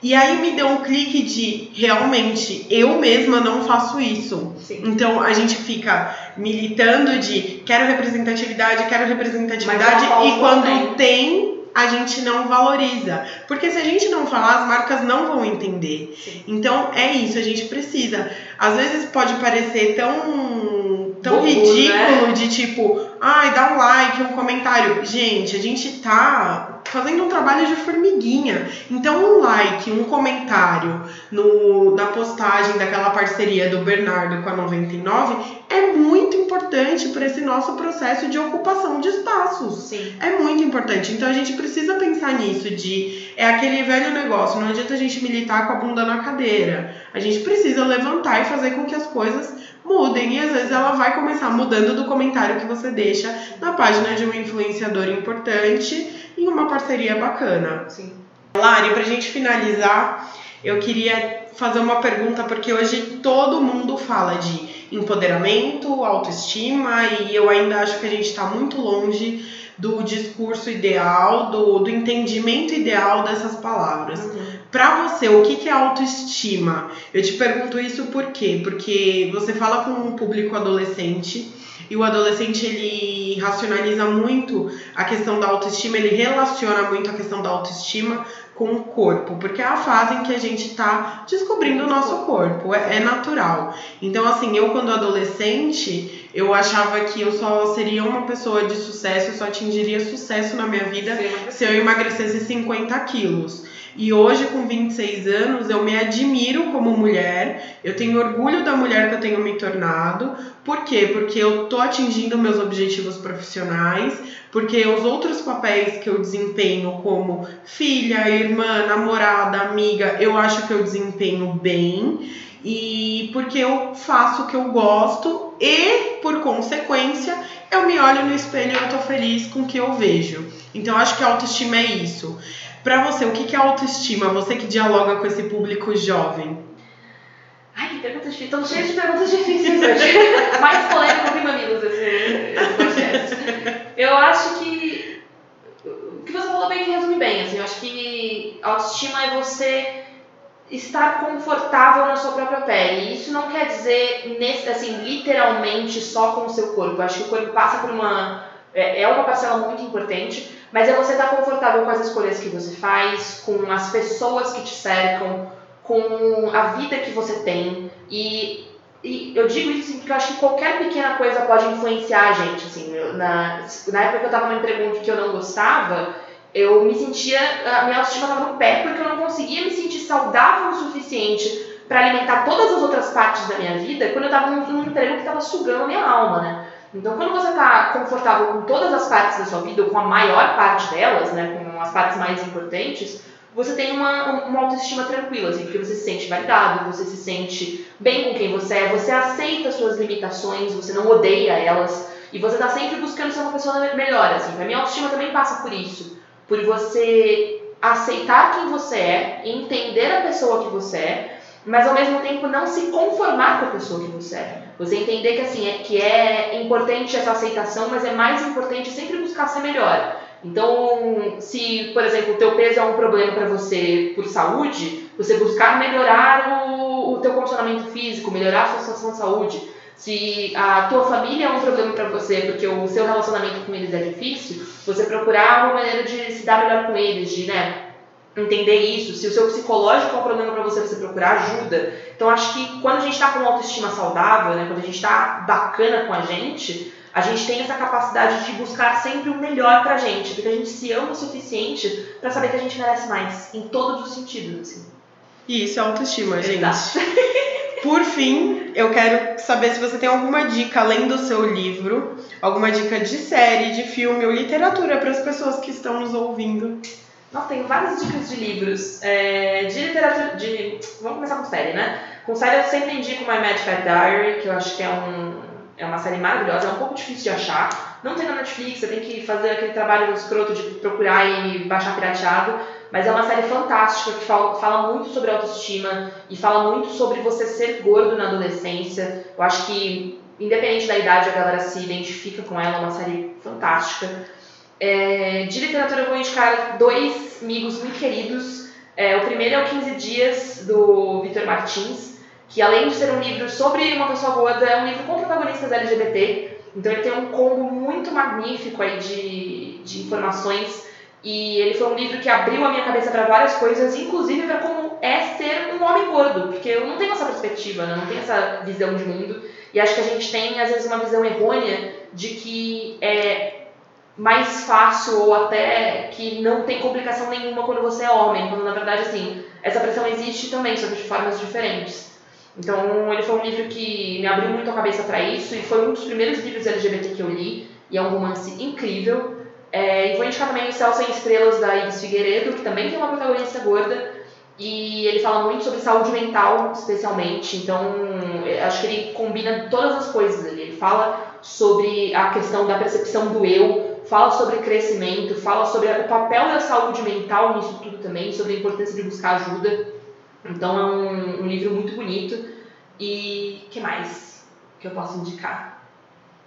E aí me deu um clique de realmente eu mesma não faço isso. Sim. Então a gente fica militando de quero representatividade, quero representatividade e quando tem a gente não valoriza. Porque se a gente não falar, as marcas não vão entender. Sim. Então é isso, a gente precisa. Às vezes pode parecer tão tão Bobo, ridículo né? de tipo, ai, dá um like, um comentário. Gente, a gente tá fazendo um trabalho de formiguinha. Então, um like, um comentário no, na postagem daquela parceria do Bernardo com a 99 é muito importante para esse nosso processo de ocupação de espaços. Sim. É muito importante. Então, a gente precisa pensar nisso de é aquele velho negócio, não adianta a gente militar com a bunda na cadeira. A gente precisa levantar e fazer com que as coisas mudem. E às vezes ela vai começar mudando do comentário que você deixa na página de um influenciador importante em uma parceria bacana. Sim. Lari, pra gente finalizar, eu queria fazer uma pergunta, porque hoje todo mundo fala de empoderamento, autoestima, e eu ainda acho que a gente está muito longe do discurso ideal, do, do entendimento ideal dessas palavras. Uhum. Para você, o que, que é autoestima? Eu te pergunto isso por quê? Porque você fala com um público adolescente e o adolescente ele racionaliza muito a questão da autoestima, ele relaciona muito a questão da autoestima com o corpo, porque é a fase em que a gente está descobrindo o nosso corpo, é, é, natural. Então, assim, eu quando adolescente, eu achava que eu só seria uma pessoa de sucesso, eu só atingiria sucesso na minha vida se eu emagrecesse 50 quilos. E hoje, com 26 anos, eu me admiro como mulher, eu tenho orgulho da mulher que eu tenho me tornado. Por quê? Porque eu tô atingindo meus objetivos profissionais, porque os outros papéis que eu desempenho, como filha, irmã, namorada, amiga, eu acho que eu desempenho bem. E porque eu faço o que eu gosto e, por consequência, eu me olho no espelho e eu tô feliz com o que eu vejo. Então, acho que a autoestima é isso. Para você, o que é autoestima? Você que dialoga com esse público jovem. Ai, que perguntas difíceis. Estamos cheios de perguntas difíceis hoje. Mais polêmico que mamilos esse, esse podcast. Eu acho que o que você falou bem resume bem. Assim, eu acho que autoestima é você estar confortável na sua própria pele. E isso não quer dizer, nesse, assim, literalmente só com o seu corpo. Eu acho que o corpo passa por uma... É, é uma parcela muito importante, mas é você estar confortável com as escolhas que você faz, com as pessoas que te cercam, com a vida que você tem. E, e eu digo isso assim, porque eu acho que qualquer pequena coisa pode influenciar a gente. Assim, na, na época que eu estava no emprego que eu não gostava, eu me sentia. A minha autoestima estava no pé porque eu não conseguia me sentir saudável o suficiente para alimentar todas as outras partes da minha vida quando eu estava num, num emprego que estava sugando a minha alma, né? Então, quando você está confortável com todas as partes da sua vida, ou com a maior parte delas, né, com as partes mais importantes, você tem uma, uma autoestima tranquila, assim, porque você se sente validado, você se sente bem com quem você é, você aceita as suas limitações, você não odeia elas, e você está sempre buscando ser uma pessoa melhor. Assim. A minha autoestima também passa por isso, por você aceitar quem você é, entender a pessoa que você é, mas ao mesmo tempo não se conformar com a pessoa que você é. Você entender que assim é que é importante essa aceitação, mas é mais importante sempre buscar ser melhor. Então, se, por exemplo, o teu peso é um problema para você por saúde, você buscar melhorar o, o teu condicionamento físico, melhorar a sua situação de saúde. Se a tua família é um problema para você porque o seu relacionamento com eles é difícil, você procurar uma maneira de se dar melhor com eles, de, né, entender isso. Se o seu psicológico é um problema para você, você procurar ajuda. Então, acho que quando a gente está com uma autoestima saudável, né, quando a gente está bacana com a gente, a gente tem essa capacidade de buscar sempre o melhor pra gente, porque a gente se ama o suficiente para saber que a gente merece mais, em todos os sentidos, assim. E isso é autoestima, gente. Por fim, eu quero saber se você tem alguma dica além do seu livro, alguma dica de série, de filme ou literatura para as pessoas que estão nos ouvindo. Não, tenho várias dicas de livros. É, de literatura. De, vamos começar com série, né? Com série eu sempre indico My Mad Fat Diary, que eu acho que é, um, é uma série maravilhosa, é um pouco difícil de achar. Não tem na Netflix, você tem que fazer aquele trabalho escroto de procurar e baixar pirateado. Mas é uma série fantástica que fala, fala muito sobre autoestima e fala muito sobre você ser gordo na adolescência. Eu acho que, independente da idade, a galera se identifica com ela, é uma série fantástica. É, de literatura, eu vou indicar dois amigos muito queridos. É, o primeiro é o 15 Dias, do Vitor Martins, que além de ser um livro sobre uma pessoa gorda, é um livro com protagonistas LGBT. Então ele tem um combo muito magnífico aí de, de informações. E ele foi um livro que abriu a minha cabeça para várias coisas, inclusive para como é ser um homem gordo, porque eu não tenho essa perspectiva, né? não tenho essa visão de mundo. E acho que a gente tem, às vezes, uma visão errônea de que é, mais fácil ou até que não tem complicação nenhuma quando você é homem, quando na verdade assim, essa pressão existe também, só que de formas diferentes. Então, ele foi um livro que me abriu muito a cabeça para isso e foi um dos primeiros livros LGBT que eu li, e é um romance incrível. É, e vou indicar também O Céu Sem Estrelas, da Iris Figueiredo, que também tem uma protagonista gorda, e ele fala muito sobre saúde mental, especialmente. Então, acho que ele combina todas as coisas ali. Ele fala sobre a questão da percepção do eu, fala sobre crescimento, fala sobre o papel da saúde mental nisso tudo também, sobre a importância de buscar ajuda. Então é um, um livro muito bonito. E que mais que eu posso indicar?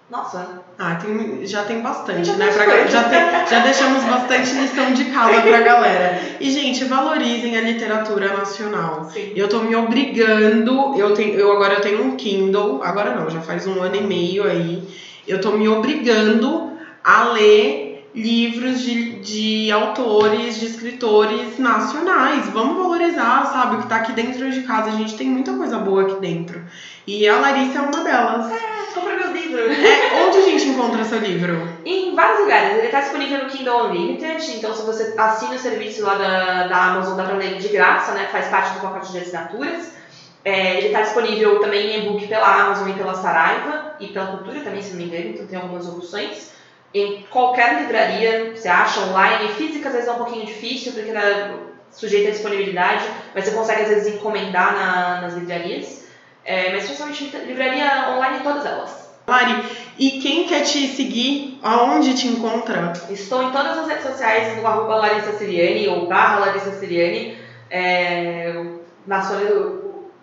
Nossa. Ah, tem, já tem bastante, já né? Pra, já, tem, já deixamos bastante lição de casa pra galera. E, gente, valorizem a literatura nacional. Sim. Eu tô me obrigando, eu, tenho, eu agora eu tenho um Kindle, agora não, já faz um ano e meio aí. Eu tô me obrigando a ler livros de, de autores, de escritores nacionais. Vamos valorizar, sabe, o que está aqui dentro de casa. A gente tem muita coisa boa aqui dentro. E a Larissa é uma delas. É, compra meu livro. É, onde a gente encontra seu livro? Em vários lugares. Ele está disponível no Kindle Unlimited, então se você assina o serviço lá da, da Amazon, dá para ler de graça, né? Faz parte do pacote de assinaturas. É, ele está disponível também em e-book pela Amazon e pela Saraiva e pela Cultura também, se não me engano, então tem algumas opções em qualquer livraria, você acha online, física às vezes é um pouquinho difícil, porque é sujeita à disponibilidade, mas você consegue às vezes encomendar na, nas livrarias. É, mas principalmente livraria online todas elas. Lari, e quem quer te seguir, aonde te encontra? Estou em todas as redes sociais no arroba Larissa Siriani ou barra Larissa Siriani. É, na sua,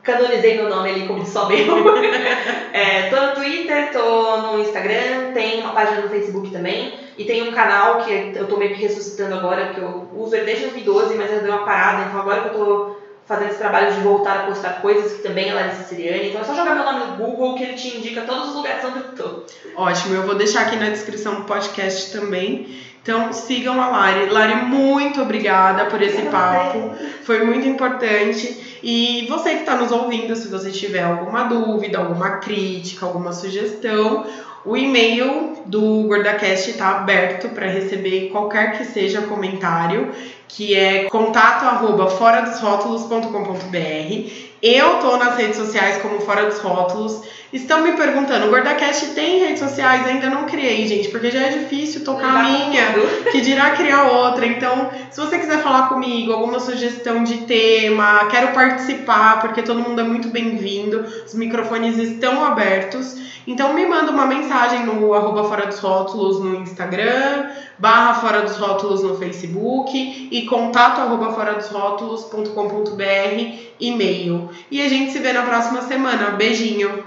canonizei meu nome ali como só meu. é, tô no Twitter, tô no Instagram, tem uma página no Facebook também. E tem um canal que eu tô meio que ressuscitando agora, que eu uso ele desde 2012, mas eu dei uma parada, então agora que eu tô fazendo esse trabalho de voltar a postar coisas, que também é Larissa Siriani. Então é só jogar meu nome no Google que ele te indica todos os lugares onde eu tô. Ótimo, eu vou deixar aqui na descrição do podcast também. Então sigam a Lari. Lari, muito obrigada por esse papo. Foi muito importante. E você que está nos ouvindo, se você tiver alguma dúvida, alguma crítica, alguma sugestão, o e-mail do GordaCast está aberto para receber qualquer que seja comentário, que é contato arroba fora dos rótulos.com.br. Eu tô nas redes sociais como Fora dos Rótulos. Estão me perguntando, o GordaCast tem redes sociais? Ainda não criei, gente, porque já é difícil tocar a minha, que dirá criar outra. Então, se você quiser falar comigo, alguma sugestão de tema, quero participar, porque todo mundo é muito bem-vindo, os microfones estão abertos. Então, me manda uma mensagem no arroba Fora dos Rótulos no Instagram, barra Fora dos Rótulos no Facebook e contato arroba fora dos rótulos.com.br e-mail. E a gente se vê na próxima semana. Beijinho!